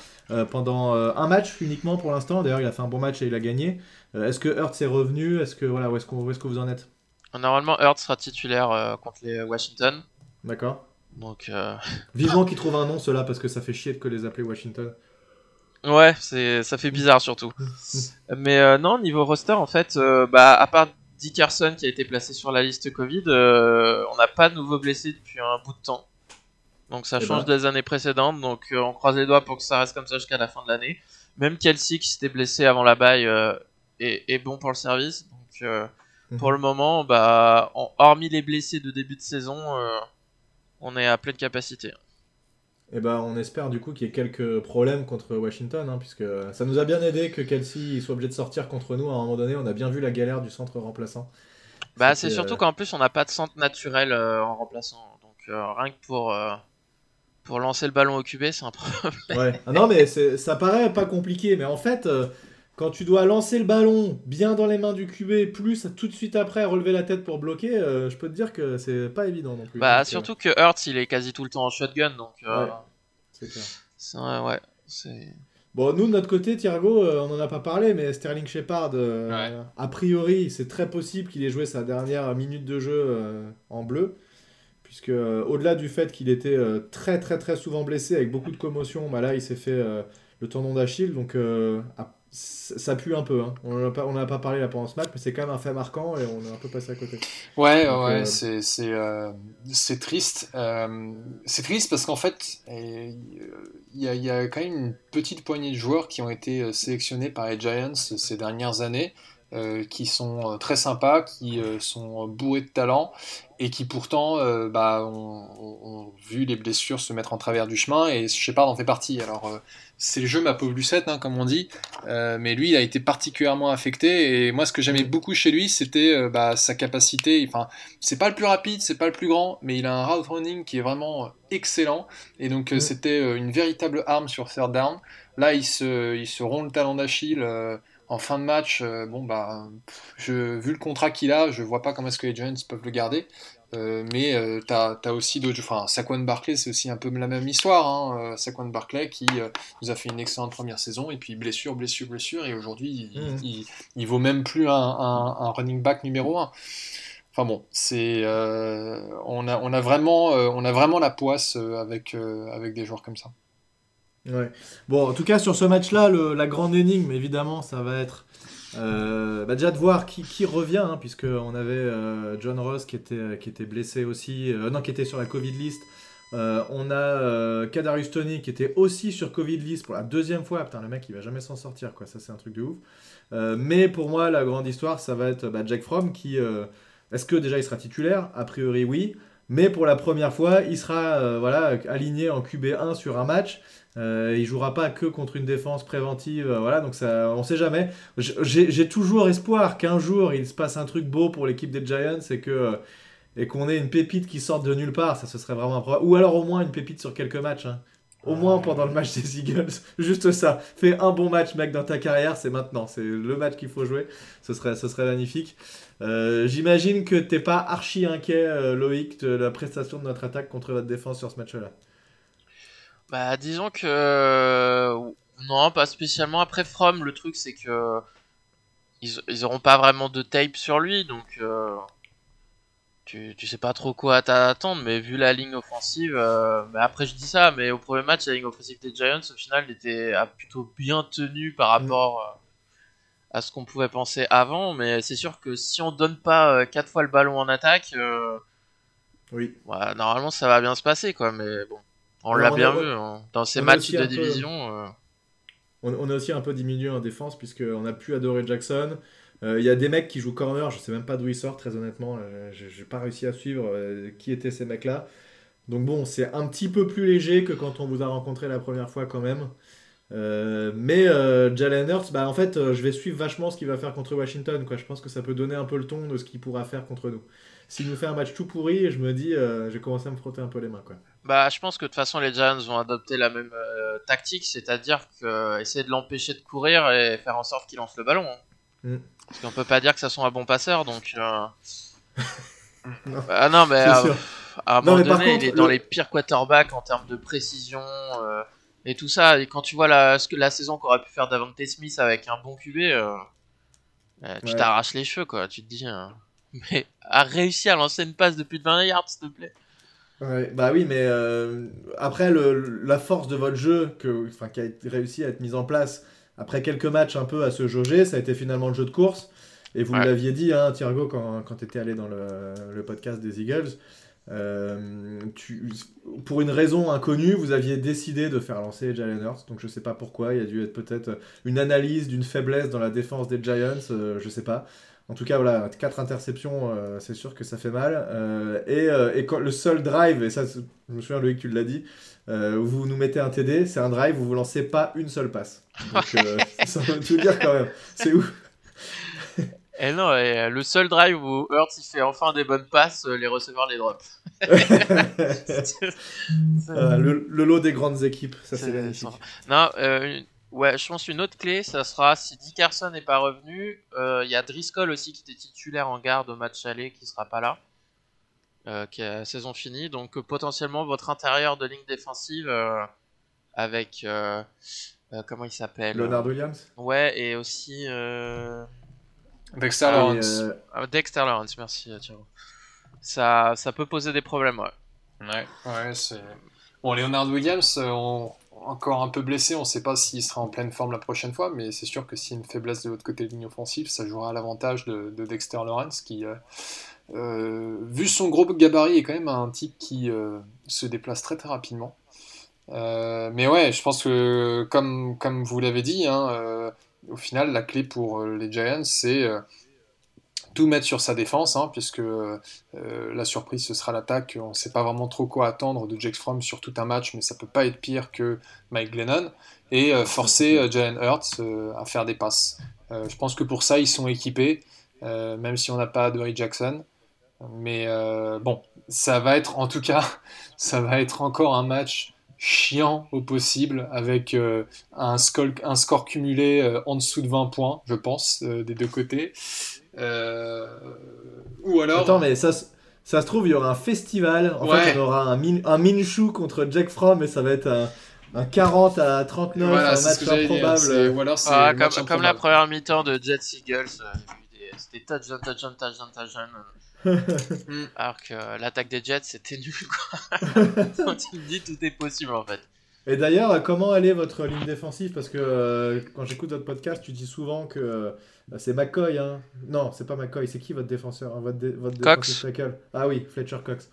pendant un match uniquement pour l'instant, d'ailleurs il a fait un bon match et il a gagné. est-ce que Hurts est revenu? Est-ce que, voilà, où est-ce, est que vous en êtes? Normalement, Hurts sera titulaire contre les Washington. D'accord. Donc, euh... Vivement qu'ils trouvent un nom, cela, parce que ça fait chier de que les appeler Washington. Ouais, c'est, ça fait bizarre surtout. Mais euh, non, niveau roster, en fait, euh, bah, à part Dickerson qui a été placé sur la liste Covid, euh, on n'a pas de nouveaux blessés depuis un bout de temps. Donc ça eh change ben. des années précédentes, donc on croise les doigts pour que ça reste comme ça jusqu'à la fin de l'année. Même Kelsey qui s'était blessé avant la baille est, est, bon pour le service. Donc mhm. pour le moment, bah, hormis les blessés de début de saison, on est à pleine capacité. Et eh ben, on espère du coup qu'il y ait quelques problèmes contre Washington, hein, puisque ça nous a bien aidé que Kelsey soit obligé de sortir contre nous à un moment donné. On a bien vu la galère du centre remplaçant. Bah, c'est surtout euh, qu'en plus, on n'a pas de centre naturel euh, en remplaçant. Donc, euh, rien que pour, pour lancer le ballon au QB, c'est un problème. Ouais. Ah non, mais ça paraît pas compliqué, mais en fait, quand tu dois lancer le ballon bien dans les mains du QB, plus tout de suite après relever la tête pour bloquer, euh, je peux te dire que c'est pas évident non plus. Bah, euh, surtout que Hurts, il est quasi tout le temps en shotgun, donc. Euh, ouais, c'est clair. C'est ouais, c'est. Bon, nous, de notre côté, Thiergo, on n'en a pas parlé, mais Sterling Shepard, a priori, c'est très possible qu'il ait joué sa dernière minute de jeu en bleu. Puisque, au-delà du fait qu'il était très, très, très souvent blessé avec beaucoup de commotion, bah là, il s'est fait le tendon d'Achille. Donc, ça pue un peu. Hein. On n'en a, pas, a pas parlé là pendant ce match, mais c'est quand même un fait marquant et on est un peu passé à côté. Ouais, ouais, euh, c'est euh, c'est triste. Euh, c'est triste parce qu'en fait, il y a, y a, quand même une petite poignée de joueurs qui ont été sélectionnés par les Giants ces dernières années. Qui sont très sympas, qui sont bourrés de talent et qui pourtant bah, ont, vu les blessures se mettre en travers du chemin et Shepard en fait partie. Alors c'est le jeu ma pauvre Lucette, hein, comme on dit, mais lui il a été particulièrement affecté et moi ce que j'aimais beaucoup chez lui c'était bah, sa capacité, enfin c'est pas le plus rapide, c'est pas le plus grand, mais il a un route running qui est vraiment excellent et donc c'était une véritable arme sur third down. Là, il se, il se rompt le talon d'Achille euh, en fin de match. Euh, bon, bah, je, vu le contrat qu'il a, je vois pas comment est-ce que les Giants peuvent le garder. Euh, mais tu as, aussi d'autres. Enfin, Saquon Barclay, c'est aussi un peu la même histoire. Hein. Saquon Barclay qui nous a fait une excellente première saison, et puis blessure, blessure, blessure, et aujourd'hui, il, mmh. il, vaut même plus un, un, running back numéro 1. Enfin bon, c'est on, a, on, a vraiment, on a vraiment la poisse avec, avec des joueurs comme ça. Ouais. Bon, en tout cas, sur ce match-là, la grande énigme, évidemment, ça va être euh, bah, déjà de voir qui, revient, hein, puisque on avait euh, John Ross qui était, qui était blessé aussi, euh, non, qui était sur la Covid list. on a Kadarius Tony qui était aussi sur Covid list pour la deuxième fois. Putain, le mec, il va jamais s'en sortir, quoi. Ça, c'est un truc de ouf. mais pour moi, la grande histoire, ça va être bah, Jack Fromm qui. Est-ce que déjà il sera titulaire? A priori, oui. Mais pour la première fois, il sera voilà, aligné en QB1 sur un match. Euh, il jouera pas que contre une défense préventive, euh, voilà, donc ça, on sait jamais. J'ai toujours espoir qu'un jour il se passe un truc beau pour l'équipe des Giants et que euh, et qu'on ait une pépite qui sorte de nulle part, ça ce serait vraiment improbable. Ou alors au moins une pépite sur quelques matchs. Hein. Au moins pendant le match des Eagles. Juste ça. Fais un bon match, mec, dans ta carrière, c'est maintenant. C'est le match qu'il faut jouer. Ce serait, ce serait magnifique. J'imagine que t'es pas archi inquiet, Loïc, de la prestation de notre attaque contre votre défense sur ce match-là. Bah, disons que. Euh, non, pas spécialement. Après From, le truc, c'est que. Ils, ils auront pas vraiment de tape sur lui, donc. Euh, tu, tu sais pas trop quoi t'attendre, mais vu la ligne offensive. Euh, mais après, je dis ça, mais au premier match, la ligne offensive des Giants, au final, était plutôt bien tenue par mm. rapport. à ce qu'on pouvait penser avant, mais c'est sûr que si on donne pas 4 fois le ballon en attaque, oui. normalement ça va bien se passer quoi, mais bon. On l'a bien vu hein. dans ces matchs de division. Euh. On, a aussi un peu diminué en défense puisqu'on a pu adorer Jackson. Euh, il y a des mecs qui jouent corner, je sais même pas d'où ils sortent très honnêtement. Euh, je n'ai pas réussi à suivre qui étaient ces mecs-là. Donc bon, c'est un petit peu plus léger que quand on vous a rencontré la première fois quand même. mais Jalen Hurts, bah, en fait, je vais suivre vachement ce qu'il va faire contre Washington. Quoi. Je pense que ça peut donner un peu le ton de ce qu'il pourra faire contre nous. S'il nous fait un match tout pourri, je me dis, j'ai commencé à me frotter un peu les mains. Quoi. Bah, je pense que de toute façon, les Giants vont adopter la même euh, tactique, c'est-à-dire que essayer de l'empêcher de courir et faire en sorte qu'il lance le ballon. Hein. Mm. Parce qu'on peut pas dire que ça soit un bon passeur, donc. Euh... non. Ah non, mais euh, à, un moment donné, il est dans les pires quarterbacks en termes de précision euh, et tout ça. Et quand tu vois la, la saison qu'aurait pu faire Davante Smith avec un bon QB, tu t'arraches les cheveux, quoi. Tu te dis. Mais a réussi à lancer une passe de plus de 20 yards, s'il te plaît bah oui, mais euh, après, le, la force de votre jeu, que, qui a réussi à être mise en place après quelques matchs un peu à se jauger, ça a été finalement le jeu de course. Et vous l'aviez dit, hein, Thiergo, quand, quand tu étais allé dans le, le, podcast des Eagles, euh, tu, pour une raison inconnue, vous aviez décidé de faire lancer Jalen Hurts. Donc je sais pas pourquoi, il y a dû être peut-être une analyse d'une faiblesse dans la défense des Giants, euh, je sais pas. En tout cas, voilà, 4 interceptions, euh, c'est sûr que ça fait mal. Euh, et, euh, et quand, le seul drive, et ça, je me souviens, Loïc, tu l'as dit, vous nous mettez un TD, c'est un drive où vous lancez pas une seule passe. Donc, ça veut tout dire quand même. C'est ouf. Et eh non, le seul drive où Hurts il fait enfin des bonnes passes, les receveurs les drops. le, le, lot des grandes équipes, ça c'est magnifique. Non, Ouais, je pense une autre clé, ça sera si Dickerson n'est pas revenu, il euh, y a Driscoll aussi qui était titulaire en garde au match aller qui sera pas là, euh, qui a saison finie. Donc euh, potentiellement votre intérieur de ligne défensive avec comment il s'appelle Leonard Williams. Ouais, et aussi Dexter ah, Lawrence. Ah, Dexter Lawrence, merci Thiago. Ça, ça peut poser des problèmes, ouais. Ouais, ouais c'est. Bon, Leonard Williams, on encore un peu blessé, on ne sait pas s'il sera en pleine forme la prochaine fois, mais c'est sûr que s'il y a une faiblesse de l'autre côté de ligne offensive, ça jouera à l'avantage de, Dexter Lawrence, qui, euh, euh, vu son gros gabarit, est quand même un type qui euh, se déplace très très rapidement. mais ouais, je pense que, comme, comme vous l'avez dit, hein, au final, la clé pour les Giants, c'est tout mettre sur sa défense, hein, puisque euh, la surprise ce sera l'attaque. On ne sait pas vraiment trop quoi attendre de Jake Fromm sur tout un match, mais ça peut pas être pire que Mike Glennon. Et euh, forcer euh, Jalen Hurts à faire des passes. je pense que pour ça, ils sont équipés, même si on n'a pas de Jackson. Mais bon, ça va être en tout cas, ça va être encore un match chiant au possible, avec un, score, cumulé en dessous de 20 points, je pense, des deux côtés. Euh, ou alors. Attends, mais ça, ça se trouve, il y aura un festival. En fait, on aura un, min, un Minshu contre Jack Fromm et ça va être un, un 40 à 39, un match improbable. Ou alors ah, comme, comme la première mi-temps de Jets Eagles. Euh, c'était touchdown, touchdown, touchdown, touchdown. Alors que euh, l'attaque des Jets c'était nul quoi. Quand tu me dis tout est possible en fait. Et d'ailleurs, comment elle est votre ligne défensive? Parce que quand j'écoute votre podcast, tu dis souvent que c'est McCoy, hein. Non, c'est pas McCoy, c'est qui votre défenseur Votre, votre Cox. Ah oui, Fletcher Cox.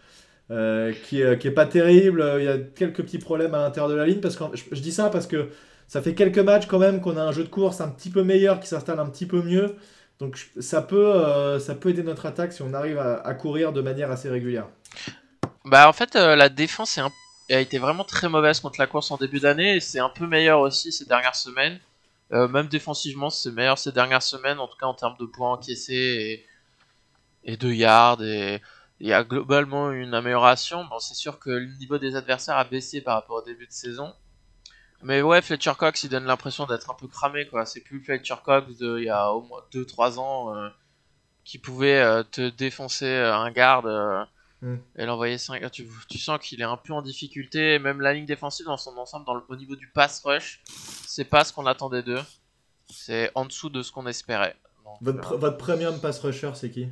Euh, qui, qui est pas terrible. Il y a quelques petits problèmes à l'intérieur de la ligne. Parce que je, dis ça parce que ça fait quelques matchs quand même qu'on a un jeu de course un petit peu meilleur qui s'installe un petit peu mieux. Donc ça peut, euh, ça peut aider notre attaque si on arrive à, courir de manière assez régulière. Bah en fait euh, la défense a été vraiment très mauvaise contre la course en début d'année et c'est un peu meilleur aussi ces dernières semaines. Euh, même défensivement, c'est meilleur ces dernières semaines, en tout cas en termes de points encaissés et, de yards. Et il y a globalement une amélioration. Bon, c'est sûr que le niveau des adversaires a baissé par rapport au début de saison. Mais ouais, Fletcher Cox, il donne l'impression d'être un peu cramé, quoi. C'est plus Fletcher Cox de il y a au moins 2-3 ans euh, qui pouvait euh, te défoncer un garde Mm. Elle envoyait 5. Tu, tu sens qu'il est un peu en difficulté. Même la ligne défensive dans son ensemble, dans le, au niveau du pass rush, c'est pas ce qu'on attendait d'eux. C'est en dessous de ce qu'on espérait. votre, votre, premium pass rusher, c'est qui?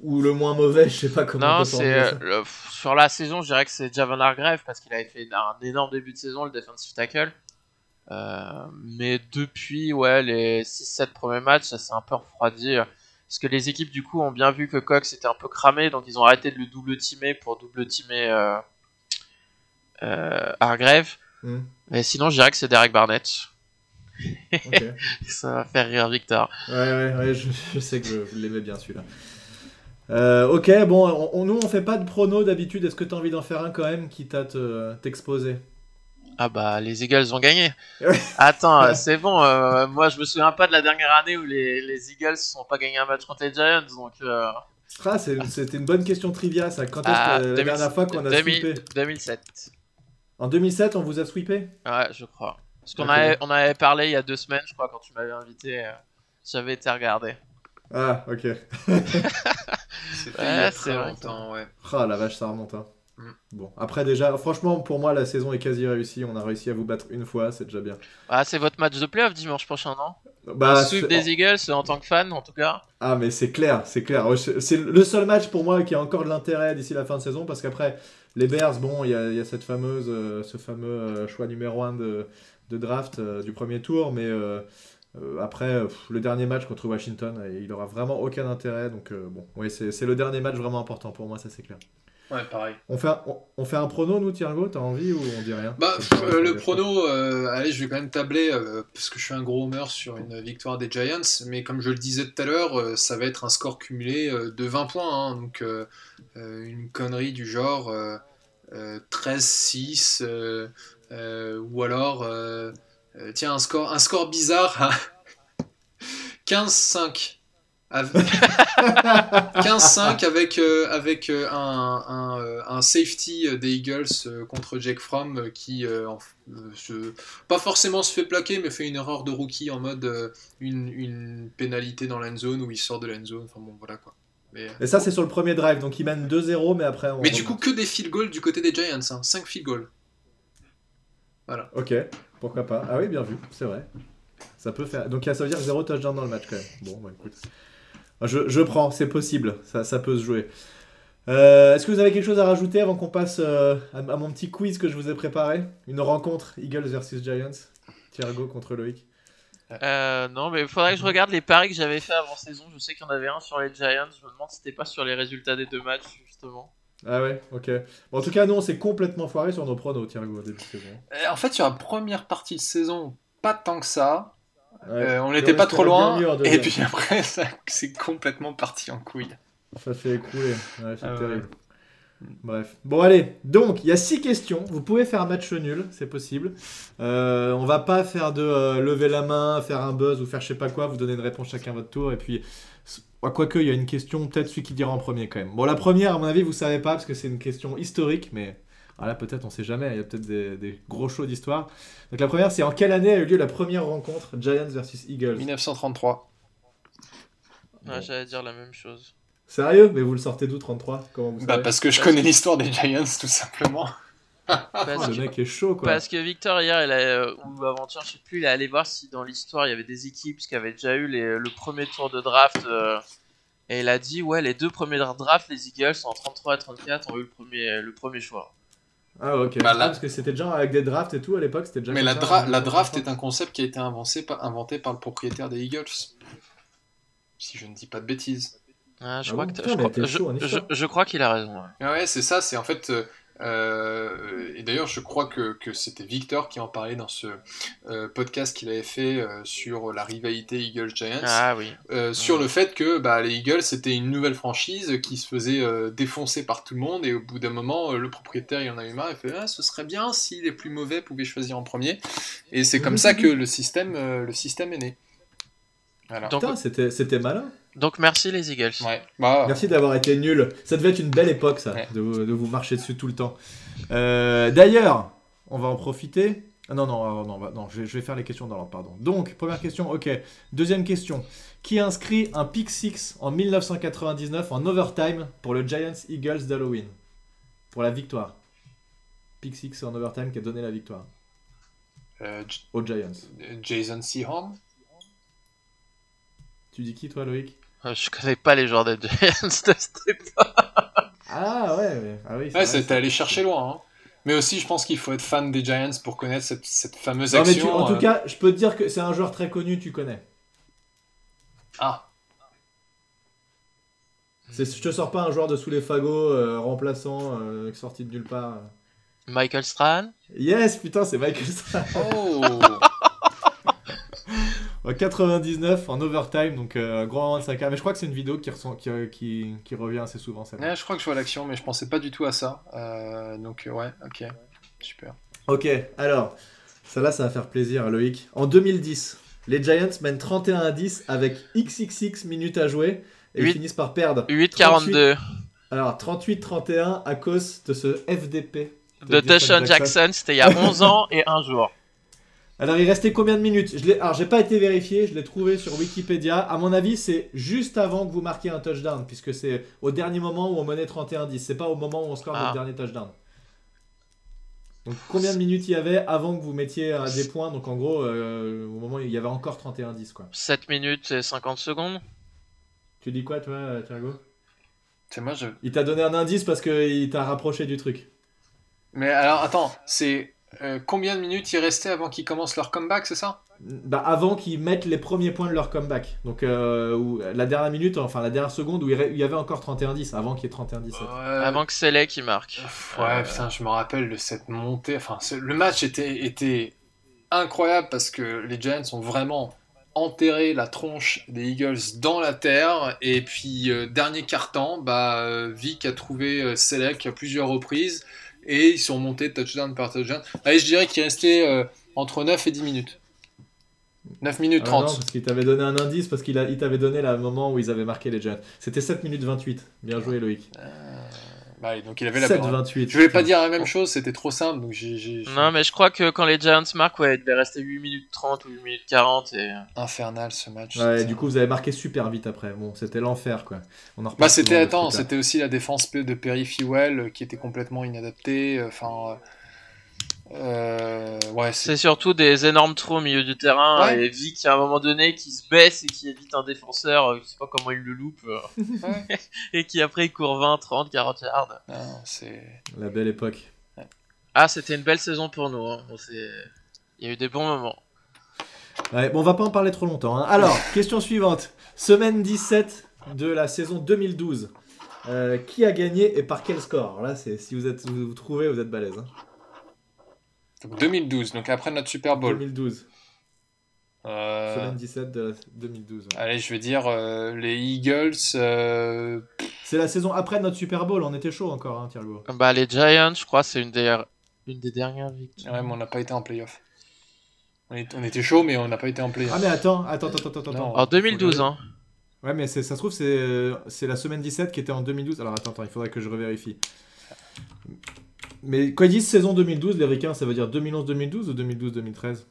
Ou le moins mauvais, je sais pas comment. Non, c'est sur la saison, je dirais que c'est Javon Hargrave parce qu'il avait fait un énorme début de saison, le defensive tackle. Euh, mais depuis ouais, les 6-7 premiers matchs, ça s'est un peu refroidi. Parce que les équipes, du coup, ont bien vu que Cox était un peu cramé, donc ils ont arrêté de le double teamer pour double teamer euh, euh, Hargrave. Hmm. Mais sinon, je dirais que c'est Derek Barnett. Ça va faire rire Victor. Ouais, ouais, ouais je, sais que je, l'aimais bien celui-là. Euh, ok, bon, on, nous on fait pas de prono d'habitude. Est-ce que tu as envie d'en faire un quand même qui t'a t'exposer ah bah les Eagles ont gagné. Attends, c'est bon. Euh, moi je me souviens pas de la dernière année où les, les Eagles n'ont pas gagné un match contre les Giants. Donc. Euh... Ah, c'était une bonne question trivia ça. Quand est-ce ah, la dernière fois qu'on a 2000, sweepé 2007. En 2007, on vous a sweepé Ouais, je crois. Parce qu'on avait, on avait parlé il y a deux semaines, je crois, quand tu m'avais invité. Euh, j'avais été regardé. Ah, ok. C'était ouais, très longtemps, ouais. Ah la vache, ça remonte. Hein. Mm. Bon, après déjà, franchement, pour moi, la saison est quasi réussie. On a réussi à vous battre une fois, c'est déjà bien. Ah, c'est votre match de playoff dimanche prochain, non? Bah, suivre des Eagles en tant que fan, en tout cas. Ah, mais c'est clair, c'est clair. C'est le seul match pour moi qui a encore de l'intérêt d'ici la fin de saison parce qu'après, les Bears, bon, il y, a cette fameuse, euh, ce fameux euh, choix numéro 1 de, de draft euh, du premier tour, mais après, le dernier match contre Washington, il aura vraiment aucun intérêt. Donc, bon, oui, c'est le dernier match vraiment important pour moi, ça c'est clair. Ouais, pareil. On fait, un, on, fait un prono, nous, Thiergo T'as envie ou on dit rien Bah, euh, le prono, euh, allez, je vais quand même tabler, euh, parce que je suis un gros homer sur une victoire des Giants, mais comme je le disais tout à l'heure, ça va être un score cumulé de 20 points, hein, donc une connerie du genre 13-6, ou alors, tiens, un score, un score bizarre, 15-5. 15-5 avec, euh, avec euh, un, un, euh, un, safety des Eagles contre Jake Fromm qui, pas forcément se fait plaquer, mais fait une erreur de rookie en mode une, une pénalité dans l'end zone où il sort de l'end zone. Enfin bon, voilà quoi. Mais, Et ça, c'est sur le premier drive, donc il mène 2-0, mais après. mais du coup, que des field goals du côté des Giants, hein, 5 field goals. Voilà. Ok, pourquoi pas. Ah oui, bien vu, c'est vrai. Ça peut faire. Donc ça veut dire 0 touchdown dans le match quand même. Bon, bah écoute. Je, prends, c'est possible, ça, peut se jouer. Euh, est-ce que vous avez quelque chose à rajouter avant qu'on passe euh, à, mon petit quiz que je vous ai préparé? Une rencontre Eagles versus Giants Thiergo contre Loïc euh, Non, mais il faudrait que je regarde les paris que j'avais fait avant saison. Je sais qu'il y en avait un sur les Giants. Je me demande si c'était pas sur les résultats des deux matchs, justement. Ah ouais, ok. en tout cas, nous, on s'est complètement foiré sur nos pronos, Thiergo, au début de saison. En fait, sur la première partie de saison, pas tant que ça. Euh, on n'était pas trop loin. Et puis après, ça c'est complètement parti en couille. Ça s'est écroulé. Ouais, c'est Ah ouais. terrible. Bref. Bon, allez. Donc, il y a six questions. Vous pouvez faire match nul, c'est possible. Euh, on va pas faire de euh, lever la main, faire un buzz ou faire je sais pas quoi. Vous donnez une réponse chacun à votre tour. Et puis, quoique, il y a une question, peut-être celui qui dira en premier quand même. Bon, la première, à mon avis, vous savez pas parce que c'est une question historique, mais. Voilà, peut-être, on sait jamais, il y a peut-être des, des gros shows d'histoire. Donc la première, c'est en quelle année a eu lieu la première rencontre Giants versus Eagles? 1933. Ouais, J'allais dire la même chose. Sérieux? Mais vous le sortez d'où 33 Comment vous Bah savez? parce que je connais l'histoire des Giants tout simplement. Parce Le que, mec est chaud quoi. parce que Victor, hier, il a, euh, ou avant-hier, je sais plus, il est allé voir si dans l'histoire il y avait des équipes qui avaient déjà eu les- le premier tour de draft. euh, et il a dit, ouais, les deux premiers drafts, les Eagles, en 33 et 34, ont eu le premier, le premier choix. Ah ok. Bah, là- Ah, parce que c'était déjà avec des drafts et tout à l'époque, c'était déjà. Mais la, dra- hein, la draft est 1930. un concept qui a été inventé par, inventé par le propriétaire des Eagles. Si je ne dis pas de bêtises. Ah, je Ah crois bon, que je je- je- qu'il a raison. ouais. Ah Ouais, c'est ça, c'est en fait. Euh, et d'ailleurs, je crois que, que c'était Victor qui en parlait dans ce euh, podcast qu'il avait fait euh, sur la rivalité Eagles-Giants. Ah oui. Euh, sur le fait que bah, les Eagles c'était une nouvelle franchise qui se faisait euh, défoncer par tout le monde et au bout d'un moment euh, le propriétaire il en a eu marre il fait ah, ce serait bien si les plus mauvais pouvaient choisir en premier et c'est comme ça que le système euh, le système est né voilà Putain, c'était c'était malin. Donc merci les Eagles. ouais bah Merci d'avoir été nul. Ça devait être une belle époque, ça, Ouais. de, vous- de vous marcher dessus tout le temps. Euh, D'ailleurs, on va en profiter. Ah non, non, euh, non, non je, vais, je vais faire les questions dans l'ordre, pardon. Donc, première question, ok. Deuxième question. Qui inscrit un pick six en 1999 en overtime pour le Giants Eagles d'Halloween? Pour la victoire. Pick six en overtime qui a donné la victoire euh, aux Giants. Jason Sehorn Tu dis qui, toi, Loïc? Euh, Je connais pas les joueurs des Giants de cette époque. Ah ouais, ouais. Ah oui, c'est ouais c'était allé chercher loin hein. mais aussi je pense qu'il faut être fan des Giants pour connaître cette, cette fameuse Non, mais action tu- en euh, tout cas, je peux te dire que c'est un joueur très connu, tu connais. ah C'est- Je te sors pas un joueur de sous les fagots, euh, remplaçant, euh, sorti de nulle part. Michael Strahan? Yes, putain, c'est Michael Strahan. oh 99 en overtime, donc euh, grand moment de sa carrière. Mais je crois que c'est une vidéo qui, ressent- qui, qui, qui revient assez souvent. Ouais, je crois que je vois l'action mais je pensais pas du tout à ça Euh, donc euh, ouais ok super Ok, alors, ça là, ça va faire plaisir à Loïc. En 2010, les Giants mènent 31 à 10 avec XXX minutes à jouer et ils finissent par perdre. 8-42 Alors, 38-31 à cause de ce FDP. de Deshaun Jackson, c'était il y a 11 ans et un jour. Alors, il restait combien de minutes je Alors, j'ai pas été vérifié, je l'ai trouvé sur Wikipédia. À mon avis, c'est juste avant que vous marquiez un touchdown, puisque c'est au dernier moment où on menait 31-10. C'est pas au moment où on score Ah. notre dernier touchdown. Donc, combien de minutes il y avait avant que vous mettiez euh, des points? Donc, en gros, euh, au moment où il y avait encore 31-10, quoi. 7 minutes et 50 secondes. Tu dis quoi, toi, euh, Thiago? C'est moi je Il t'a donné un indice parce qu'il t'a rapproché du truc. Mais alors, attends, c'est euh, combien de minutes il restait avant qu'ils commencent leur comeback, c'est ça? Bah, avant qu'ils mettent les premiers points de leur comeback. Donc, euh, où- la dernière minute, enfin la dernière seconde où il y avait encore 31-10, avant qu'il y ait 31-17. Avant que c'est qui marque. Ouais, putain, je me rappelle de cette montée. Enfin, le match était, était incroyable parce que les Giants ont vraiment enterré la tronche des Eagles dans la terre. Et puis, euh, dernier quart-temps, bah, euh, Vic a trouvé euh, Selleck à plusieurs reprises et ils sont montés touchdown par touchdown. Allez, je dirais qu'il restait entre 9 et 10 minutes. 9 minutes Ah non, 30. parce qu'il t'avait donné un indice, parce qu'il il t'avait donné le moment où ils avaient marqué les Giants. C'était 7 minutes 28. Bien joué, Loïc. Bah, donc il avait la 7 bonne. 28. Je voulais pas dire la même chose, c'était trop simple. Donc Non, mais je crois que quand les Giants marquent, ouais, il devait rester 8 minutes 30 ou 8 minutes 40. Et... infernal ce match. Ouais, du coup, vous avez marqué super vite après. Bon, c'était l'enfer, quoi. On en Bah c'était attends, c'était aussi la défense de Perry Fewell euh, qui était complètement inadaptée. euh, Enfin, euh, ouais, c'est surtout des énormes trous au milieu du terrain. Ouais. Et Vic, à un moment donné, qui se baisse et qui évite un défenseur, euh, je sais pas comment il le loupe. euh, Ouais. et qui après il court 20, 30, 40 yards. c'est La belle époque. Ah, c'était une belle saison pour nous. hein. Il y a eu des bons moments. Ouais, bon, on va pas en parler trop longtemps. hein. Alors, question suivante. Semaine 17 de la saison 2012. Euh, qui a gagné et par quel score? Alors là, c'est si vous êtes vous, vous trouvez, vous êtes balèze. hein. Donc 2012, donc après notre Super Bowl. 2012. Euh, Semaine 17 de la- 2012. ouais. Allez, je vais dire euh, les Eagles. euh, C'est la saison après notre Super Bowl, on était chaud encore, hein, Thiago. Bah, les Giants, je crois, c'est une des, une des dernières victoires. Ouais, mais on n'a pas été en playoff. On, est- on était chaud, mais on n'a pas été en playoff. Ah mais attends, attends, attends, attends, attends. En 2012, hein. Ouais, mais c'est- ça se trouve, c'est euh, c'est la semaine 17 qui était en 2012. Alors attends, attends, il faudrait que je revérifie. Mais quand ils disent saison 2012, les Ricains, ça veut dire 2011-2012 ou 2012-2013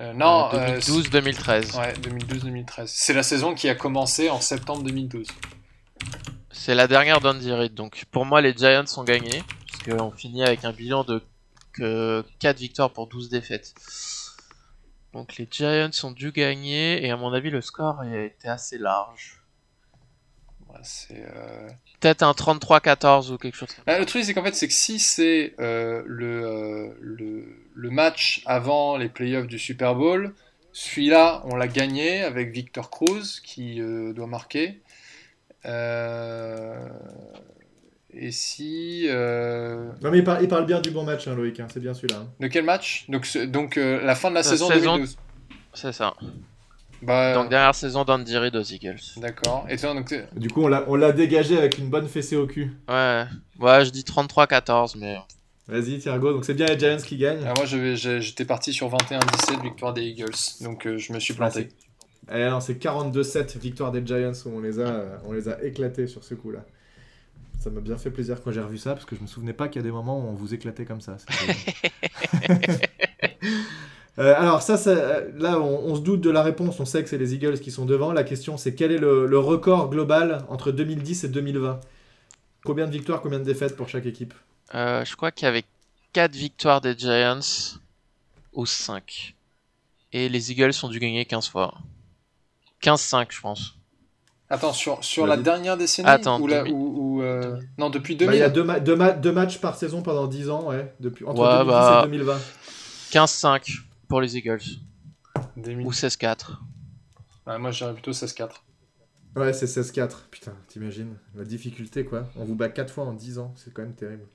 Euh, non, Euh, euh, 2012-2013. ouais, 2012-2013. C'est la saison qui a commencé en septembre 2012. C'est la dernière d'Andy Reid. Donc pour moi, les Giants ont gagné. Parce qu'on finit avec un bilan de que 4 victoires pour 12 défaites. Donc les Giants ont dû gagner. Et à mon avis, le score était assez large. Ouais, c'est, euh, Peut-être un 33-14 ou quelque chose comme Ah, le truc, c'est qu'en fait, c'est que si c'est euh, le, euh, le, le match avant les playoffs du Super Bowl, celui-là, on l'a gagné avec Victor Cruz qui euh, doit marquer. Euh, et si. euh, Non mais il parle, il parle bien du bon match, hein, Loïc, hein, c'est bien celui-là. hein. De quel match? Donc, donc euh, la fin de la La saison, saison- 2012. ça. C'est ça. Bah, Donc dernière saison d'Andy Reid aux Eagles. D'accord. Et toi, donc, Du coup, on l'a on l'a dégagé avec une bonne fessée au cul. Ouais. Ouais, je dis 33-14, mais... Vas-y, Thiago, donc c'est bien les Giants qui gagnent. ah, moi, je vais- j'ai- j'étais parti sur 21-17, victoire des Eagles. Donc, euh, je me suis planté. Eh non, c'est 42-7 victoire des Giants où on les a, euh, on les a éclatés sur ce coup-là. Ça m'a bien fait plaisir quand j'ai revu ça parce que je me souvenais pas qu'il y a des moments où on vous éclatait comme ça. C'était- Euh, alors ça, ça, euh, là, on, on se doute de la réponse. On sait que c'est les Eagles qui sont devant. La question, c'est quel est le, le record global entre 2010 et 2020 Combien de victoires, combien de défaites pour chaque équipe? Euh, je crois qu'il y avait 4 victoires des Giants ou 5. Et les Eagles ont dû gagner 15 fois. 15-5, je pense. Attends, sur, sur la dernière décennie Attends, ou la- 2000. ou- ou, euh, Non, depuis Bah, 2000. Il y a deux, ma- deux ma- deux matchs par saison pendant 10 ans, ouais, depuis, entre Ouais, 2010 bah. et 2020. 15-5 pour les Eagles. 2000. Ou 16-4. Ouais, moi, j'irais plutôt 16-4. Ouais, c'est 16-4. Putain, t'imagines La difficulté, quoi. On vous bat 4 fois en 10 ans, c'est quand même terrible.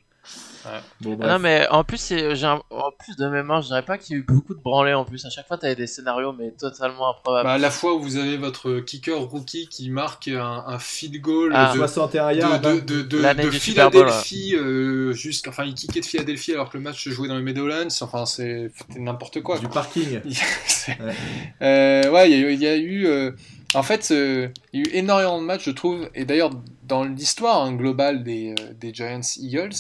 Ouais. Bon, Ah non, mais en plus, un- en plus de mémoire, je dirais pas qu'il y a eu beaucoup de branlées en plus. À chaque fois, t'avais des scénarios, mais totalement improbables. Bah, la fois où vous avez votre kicker rookie qui marque un, un field goal Ah. de, 61 de, yards. de, Philadelphie, euh, jusqu'à- enfin, il kickait de Philadelphie alors que le match se jouait dans les Meadowlands. Enfin, c'est c'était n'importe quoi. Du parking. Ouais. Euh, ouais, il y a eu- il y, a eu. euh, en fait, euh, il y a eu énormément de matchs, je trouve, et d'ailleurs, dans l'histoire hein, globale des, euh, des Giants Eagles,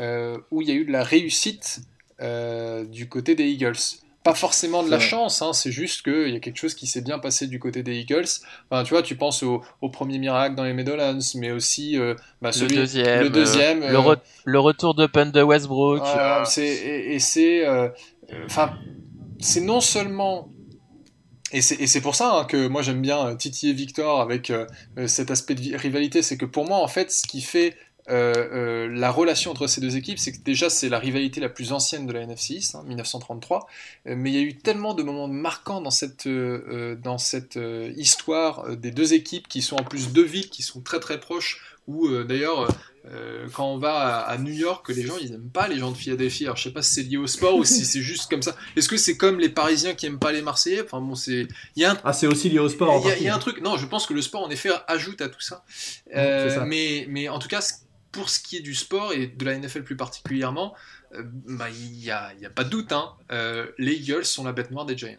euh, où il y a eu de la réussite euh, du côté des Eagles. Pas forcément de la vrai. chance, hein, c'est juste qu'il y a quelque chose qui s'est bien passé du côté des Eagles. Enfin, tu vois, tu penses au, au premier miracle dans les Meadowlands, mais aussi bah, le deuxième. le deuxième, le, re- le retour de punt de Westbrook. Et, et c'est enfin c'est non seulement et c'est pour ça hein, que moi j'aime bien euh, Titi et Victor avec euh, euh, cet aspect de rivalité, c'est que pour moi en fait ce qui fait la relation entre ces deux équipes, c'est que déjà c'est la rivalité la plus ancienne de la NFC East, hein, 1933, euh, mais il y a eu tellement de moments marquants dans cette, dans cette histoire des deux équipes qui sont en plus deux villes qui sont très très proches, où euh, d'ailleurs euh, quand on va à, à New York, les gens ils aiment pas les gens de Philadelphie. Alors je sais pas si c'est lié au sport ou si c'est juste comme ça. Est-ce que c'est comme les Parisiens qui aiment pas les Marseillais? Enfin bon, c'est il y a un Ah, c'est aussi lié au sport il y, a, y un truc, non, je pense que le sport en effet ajoute à tout ça. Euh, ça. mais, mais en tout cas, pour ce qui est du sport et de la NFL plus particulièrement, bah, il n'y a, a pas de doute, hein, les Eagles sont la bête noire des Giants.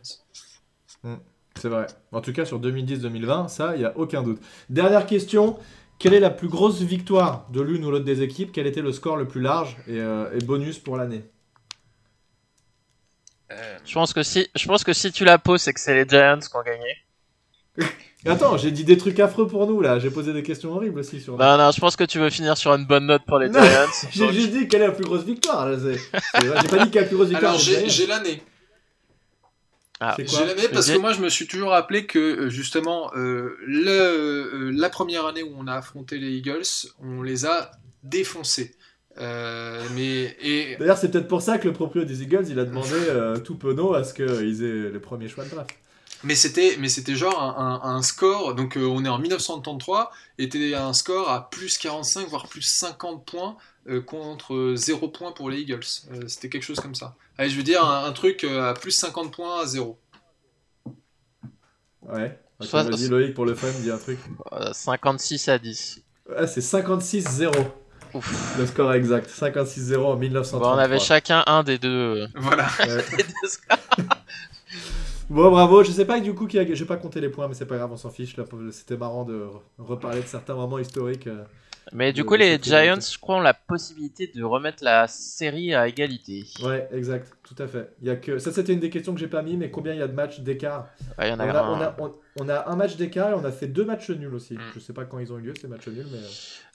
C'est vrai. En tout cas, sur 2010-2020, ça, il n'y a aucun doute. Dernière question. Quelle est la plus grosse victoire de l'une ou l'autre des équipes? Quel était le score le plus large et, euh, et bonus pour l'année? Euh, Je pense que si, je pense que si tu la poses, c'est que c'est les Giants qui ont gagné. Attends, j'ai dit des trucs affreux pour nous là. J'ai posé des questions horribles aussi sur. Non, non, je pense que tu veux finir sur une bonne note pour les Non, Giants. J'ai juste dit quelle est la plus grosse victoire. là, c'est- c'est- J'ai pas dit quelle est la plus grosse victoire. alors j'ai l'année. Ah, J'ai l'année parce que moi je me suis toujours rappelé que euh, justement euh, le, euh, la première année où on a affronté les Eagles, on les a défoncés. Euh, mais et D'ailleurs, c'est peut-être pour ça que le proprio des Eagles, il a demandé euh, tout penaud à ce qu'ils aient les premiers choix de draft. Mais c'était, mais c'était genre un, un- un score, donc euh, on est en 1933, était un score à plus 45, voire plus 50 points contre 0 points pour les Eagles. Euh, c'était quelque chose comme ça. Allez, je veux dire un, un truc euh, à plus 50 points à 0. Ouais. Ok, Soit- Vas-y Loïc pour le fun, dis un truc. Euh, 56 à 10. Ah, c'est 56-0 Ouf. le score exact. 56-0 en 1933. Bon, on avait chacun un des deux. euh, Voilà. Ouais. des deux scores. Bon, bravo. Je sais pas du coup qui a. J'ai pas compté les points, mais c'est pas grave, on s'en fiche. C'était marrant de re- reparler de certains moments historiques. Euh. Mais du Le- coup, le les Giants, je crois, ont la possibilité de remettre la série à égalité. Ouais, exact, tout à fait. Il y a que ça, c'était une des questions que j'ai pas mis, mais combien il y a de matchs d'écart? Ouais, on a, un. on, a, on, on a un match d'écart et on a fait deux matchs nuls aussi. Mm. Je sais pas quand ils ont eu lieu ces matchs nuls, mais euh,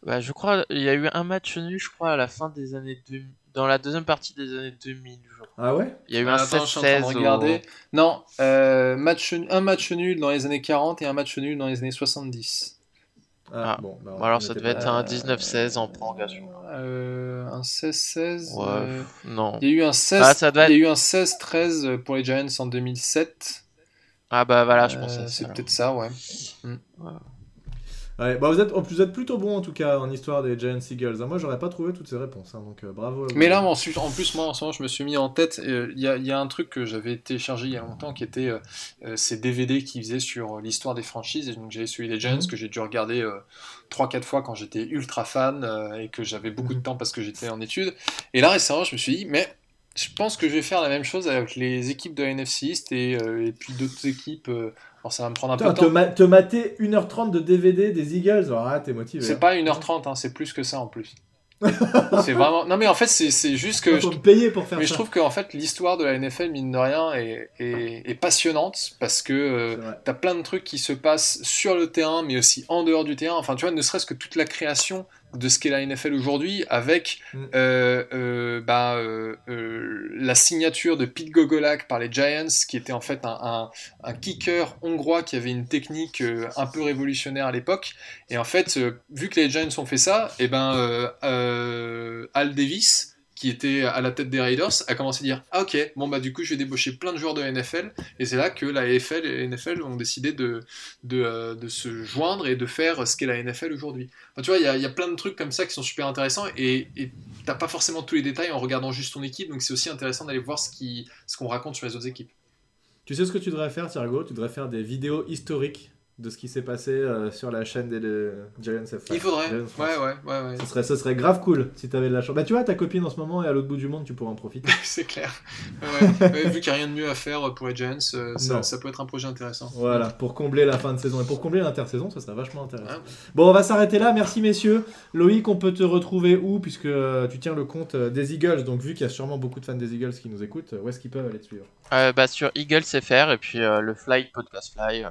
Bah, je crois, il y a eu un match nul, je crois, à la fin des années 2000. Dans la deuxième partie des années 2000, je crois. ah ouais? Il y a eu un Attends, de 16-16 au- regarder. Non, euh, match, un match nul dans les années 40 et un match nul dans les années 70. Ah, Ah. bon, bah, Bon, alors ça devait pas- être un 19-16 en prolongation. Euh, un 16-16. Ouais, euh, non. Il y a eu un 16, Ah, ça doit il y a eu un 16-13 pour les Giants en 2007. Ah bah voilà, je Euh, pensais. c'est ça, peut-être ça, ouais. Ouais, bah vous êtes, vous êtes plutôt bon en tout cas en histoire des Giants Eagles. Ah, Moi, j'aurais pas trouvé toutes ces réponses, hein, donc euh, bravo. Mais là, en, en plus, moi, en ce moment, je me suis mis en tête. euh, Il y, a, il y a un truc que j'avais téléchargé il y a longtemps qui était euh, ces DVD qui faisaient sur euh, l'histoire des franchises. Et donc, j'avais celui des Giants Mhm. que j'ai dû regarder euh, 3-4 fois quand j'étais ultra fan euh, et que j'avais beaucoup de Mhm. temps parce que j'étais en études. Et là, récemment, je me suis dit, mais je pense que je vais faire la même chose avec les équipes de NFC East et, euh, et puis d'autres équipes. euh, alors, ça va me prendre un Putain, peu de te, temps. ma- te mater 1h30 de DVD des Eagles, alors ah, t'es motivé. C'est hein. pas 1h30, hein, c'est plus que ça en plus. c'est vraiment. Non, mais en fait, c'est juste que. Faut je- me payer pour faire Mais ça. je trouve qu'en fait, l'histoire de la NFL, mine de rien, est, est- est passionnante parce que euh, t'as plein de trucs qui se passent sur le terrain, mais aussi en dehors du terrain. Enfin, tu vois, ne serait-ce que toute la création de ce qu'est la NFL aujourd'hui, avec Mm. euh, euh, bah, euh, la signature de Pete Gogolak par les Giants, qui était en fait un, un- un kicker hongrois qui avait une technique un peu révolutionnaire à l'époque. Et en fait, vu que les Giants ont fait ça, et ben euh, euh, Al Davis, qui était à la tête des Raiders, a commencé à dire Ah, ok, bon, bah, du coup, je vais débaucher plein de joueurs de NFL. Et c'est là que la AFL et la NFL ont décidé de, euh, de se joindre et de faire ce qu'est la NFL aujourd'hui. Enfin, tu vois, il y a, y a plein de trucs comme ça qui sont super intéressants et t'as pas forcément tous les détails en regardant juste ton équipe, donc c'est aussi intéressant d'aller voir ce qui- ce qu'on raconte sur les autres équipes. Tu sais ce que tu devrais faire, Thiergo Tu devrais faire des vidéos historiques de ce qui s'est passé euh, sur la chaîne des des Giants. Il faudrait. Giants. Ouais, ouais, ouais, ouais. Ce serait, ce serait grave cool si t'avais de la chance. Bah tu vois, ta copine en ce moment est à l'autre bout du monde, tu pourrais en profiter. c'est clair. Ouais, ouais, vu qu'il n'y a rien de mieux à faire pour les Giants, euh, ça, ça peut être un projet intéressant. Voilà, pour combler la fin de saison et pour combler l'intersaison, ça serait vachement intéressant. Ouais. Bon, on va s'arrêter là. Merci messieurs. Loïc, on peut te retrouver où Puisque euh, tu tiens le compte des Eagles, donc vu qu'il y a sûrement beaucoup de fans des Eagles qui nous écoutent, où est-ce qu'ils peuvent aller te suivre? Euh, bah, sur Eagles FR et puis euh, le Fly Podcast Fly.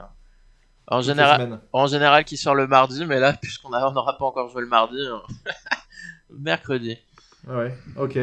En, général, en général qui sort le mardi, mais là, puisqu'on a- on n'aura pas encore joué le mardi, euh, mercredi. Ouais, ok.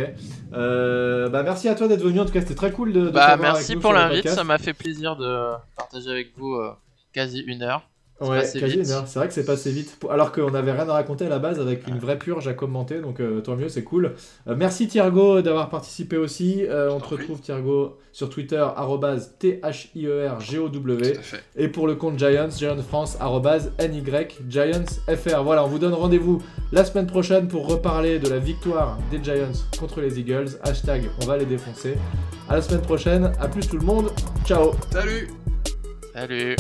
Euh, bah merci à toi d'être venu. En tout cas, c'était très cool de. de Bah, avec merci nous pour l'invite, ça m'a fait plaisir de partager avec vous euh, quasi une heure. Ouais, heure. C'est vrai que c'est passé vite. Alors qu'on n'avait rien à raconter à la base avec une vraie purge à commenter, donc euh, tant mieux, c'est cool. Euh, merci Thiergo d'avoir participé aussi. Euh, on te retrouve Thiergo sur Twitter arrobase T-H-I-E-R-G-O-W Tout à fait. et pour le compte Giants, Giants France arrobase NY Giants FR. Voilà, on vous donne rendez-vous la semaine prochaine pour reparler de la victoire des Giants contre les Eagles. Hashtag on va les défoncer. À la semaine prochaine. À plus tout le monde. Ciao. Salut Salut